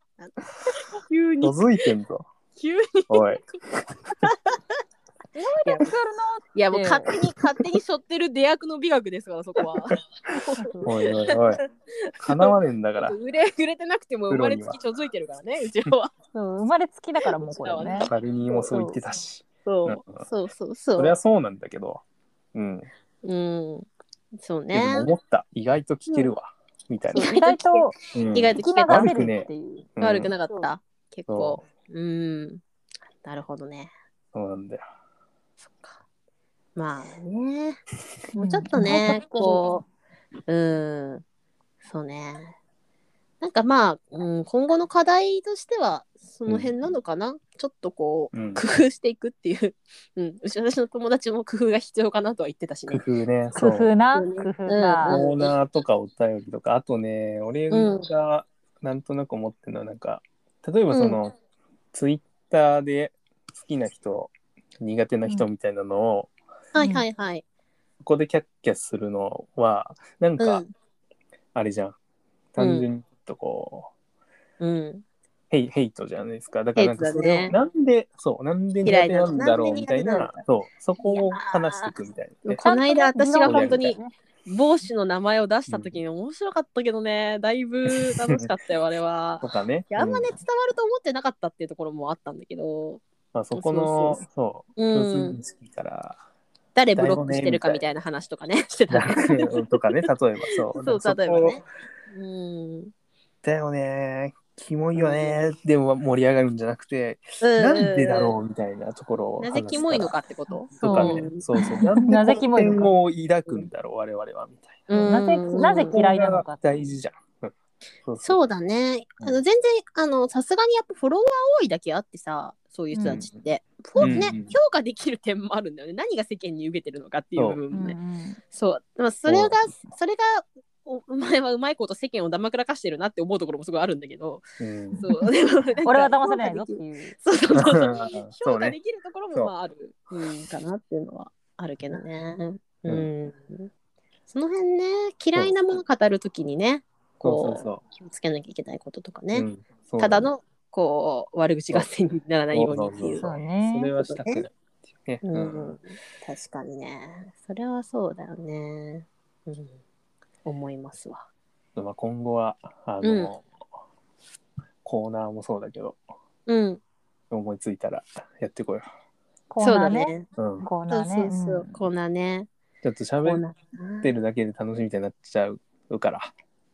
急に、覗いてんぞ。急に。おい。意外と聞けるいやもう勝手に勝手に背負ってる出役の美学ですからそこは。おいおいおい。叶わねえんだから。売れ売れてなくても生まれつきちょづいてるからねうちらは。な。そう生まれつきだからもうこれね。カルニーもそう言ってたし。そううんそうそうそ。そうれはそうなんだけど。うん。うん。そうね。思った。意外と聞けるわ。みたいな。意外とうん意外と聞けた流せるっていう。うん悪くなかった？結構そ。うん。なるほどね。そうなんだよ。そっか。まあね。もうちょっとね、こう、うん。そうね。なんかまあ、うん、今後の課題としてはその辺なのかな、ちょっとこう、うん。工夫していくっていう、うん、うち私の友達も工夫が必要かなとは言ってたし工ね。夫ね。工そう夫な？そう。ね工夫うん。がコーナーとかお便りとか、あとね、俺うん。がなんとなく思ってるのは、なんか、例えばその、ツイッターで好きな人、苦手な人みたいなのを、はいはいはい。ここでキャッキャするのは、なんうか、ん。あれじゃん。単純にとこう、うん。ヘイヘイトじゃないですか。だからなんかそれを、ねなんで、そう、なんで苦手なんだろうみたいなそう、そこを話していくみたいなね。この間私が本当に帽子の名前を出した時に面白かったけどね、だいぶ楽しかったよ、あれはと。かね。いやあんまね、う伝わると思ってなかったっていうところもあったんだけど、まあ、そこのそう、そう、うん共通から、誰ブロックしてるかみたいな話とかね、してた。とかね、例えばそう。そう、例えばね。うん。だよね、キモいよね、でも盛り上がるんじゃなくて、うんなんでだろうみたいなところをな話すから。ぜキモいのかってこと？とかね。う、ん。そうそう。なんなぜでキモいのか。偏見を抱くんだろう、我々は、みたいうん。なぜなぜ嫌いなのかここが大事じゃん。うんそうそう。そうだね。あのうん全然あのさすがにやっぱフォロワー多いだけあってさ、そういう人たちって、フォうんねうん。評価できる点もあるんだよね。何が世間に受けてるのかっていう部分うんもね。う。んそう。でもそれがそれがおお前はうまいこと世間をだまくらかしてるなって思うところもすごいあるんだけど、うん。そう。で も俺は騙されないぞっていう。そうそう。そう評価で。きるところもまあある、う。ん、かなっていうのはあるけどね。う。うん。その辺ね、嫌いなもの語るときにね、こそうそうそう。気をつけなきゃいけないこととかね、うん。ただのこう悪口合戦にならないようにっていう。そうね。それはしたくない。ね。ううんん、確かにね。それはそうだよね。うん、思いますわ。まあ、今後はあの、コーナーもそうだけどうん、思いついたらやってこよそう。だコーナーね。ね。う、うん、コーナーそうそうね。そう、コーナーね。ちょっとコー喋ナーってるだけで楽しみみたいになっちゃうから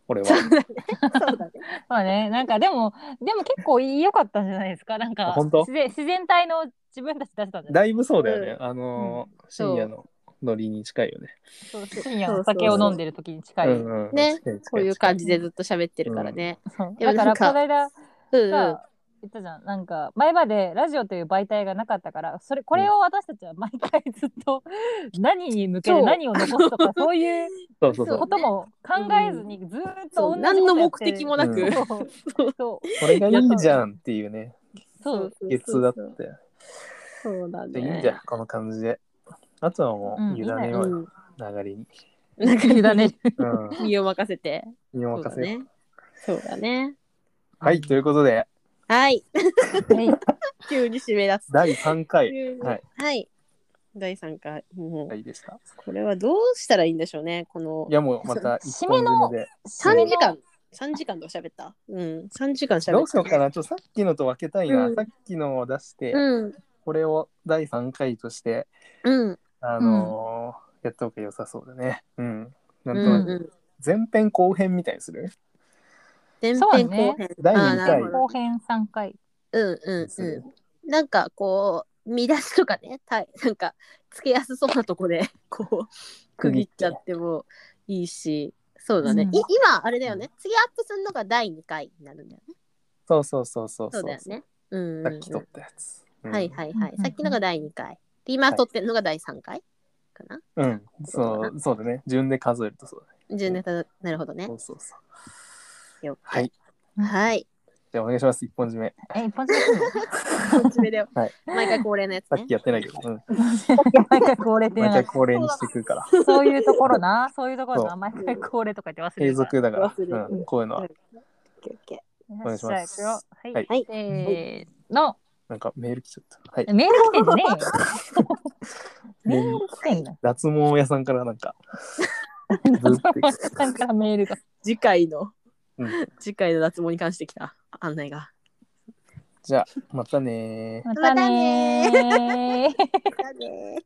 俺は。そうだね。まあね、なんかでも、でも結構良かったんじゃないですか。なんか本当？自然自然体の自分たち出したんじゃないだいぶそうだよね、あのそう。深夜のノリに近いよね。そう深夜お酒を飲んでる時に近い。うんうん。ね。近い近いこういう感じでずっと喋ってるからね。そうでもだからこの間うんうん。が言ったじゃん。なんか前までラジオという媒体がなかったから、それこれを私たちは毎回ずっと何に向けそう。て何を残すとか そういうそうそうそう。ことも考えずにずーっと同じ何の目ことやって的もなく。うん。そう。そう。これがいいじゃんっていうね。そう。月だったよそうだね。でいいんじゃんこの感じであとはもう委ねようよ、うん。流れに、なんか委ねる。うん、身を任せて。身をそうだ任せよう、ね。そうだね。はいということではい。はい 急に締め出す。第3回はいはい。第3回。もう回でしたこれはどうしたらいいんでしょうね。このいやもうまた一本締めの締めで3時間。3時間と喋った。うん。3時間喋った。どうしようかなちょっとさっきのと分けたいな、うんさっきのを出して、うん。これを第3回としてうん。あのーやった方が良さそうだねうんなんうとなくんうん。前編後編みたいにする？前そうね編後編。第2あーなる回ほど後編3回。うんうんうん。なんかこう、見出しとかね、たなんかつけやすそうなとこで、こう、区切っちゃってもいいし、そうだね。うんい今、あれだよね。次アップするのが第2回になるんだよね。そうそうそうそうそうだよね。うんうんうん。さっき撮ったやつ、うんはいはいはい。うんさっきのが第2回。で今撮ってるのが第3回かな？うん。そうそうだね。順で数えるとそうだね。順ネタなるほどね。そ。うそうそう。よはい。はい。じゃあお願いします。一本締め。え、一本締め？するのこっち目だよ。はい。毎回恒例のやつね。さっき。やってないけど、うん、毎回恒例って毎回恒例にしてくるから。そういうところな、そういうところな、そう。毎回恒例とか言って忘れ継るから。続だから、うん、こういうのは。オッケーオッケお願いします。はい。はい。せーの。なんかメール来ちゃったはいメール来てんじゃねえよ。メール来てん だ。脱毛屋さんからなんかずってさんからメールが。ー次回の、うん次回の脱毛に関してきた案内が。じゃあまたねーまたねー。だね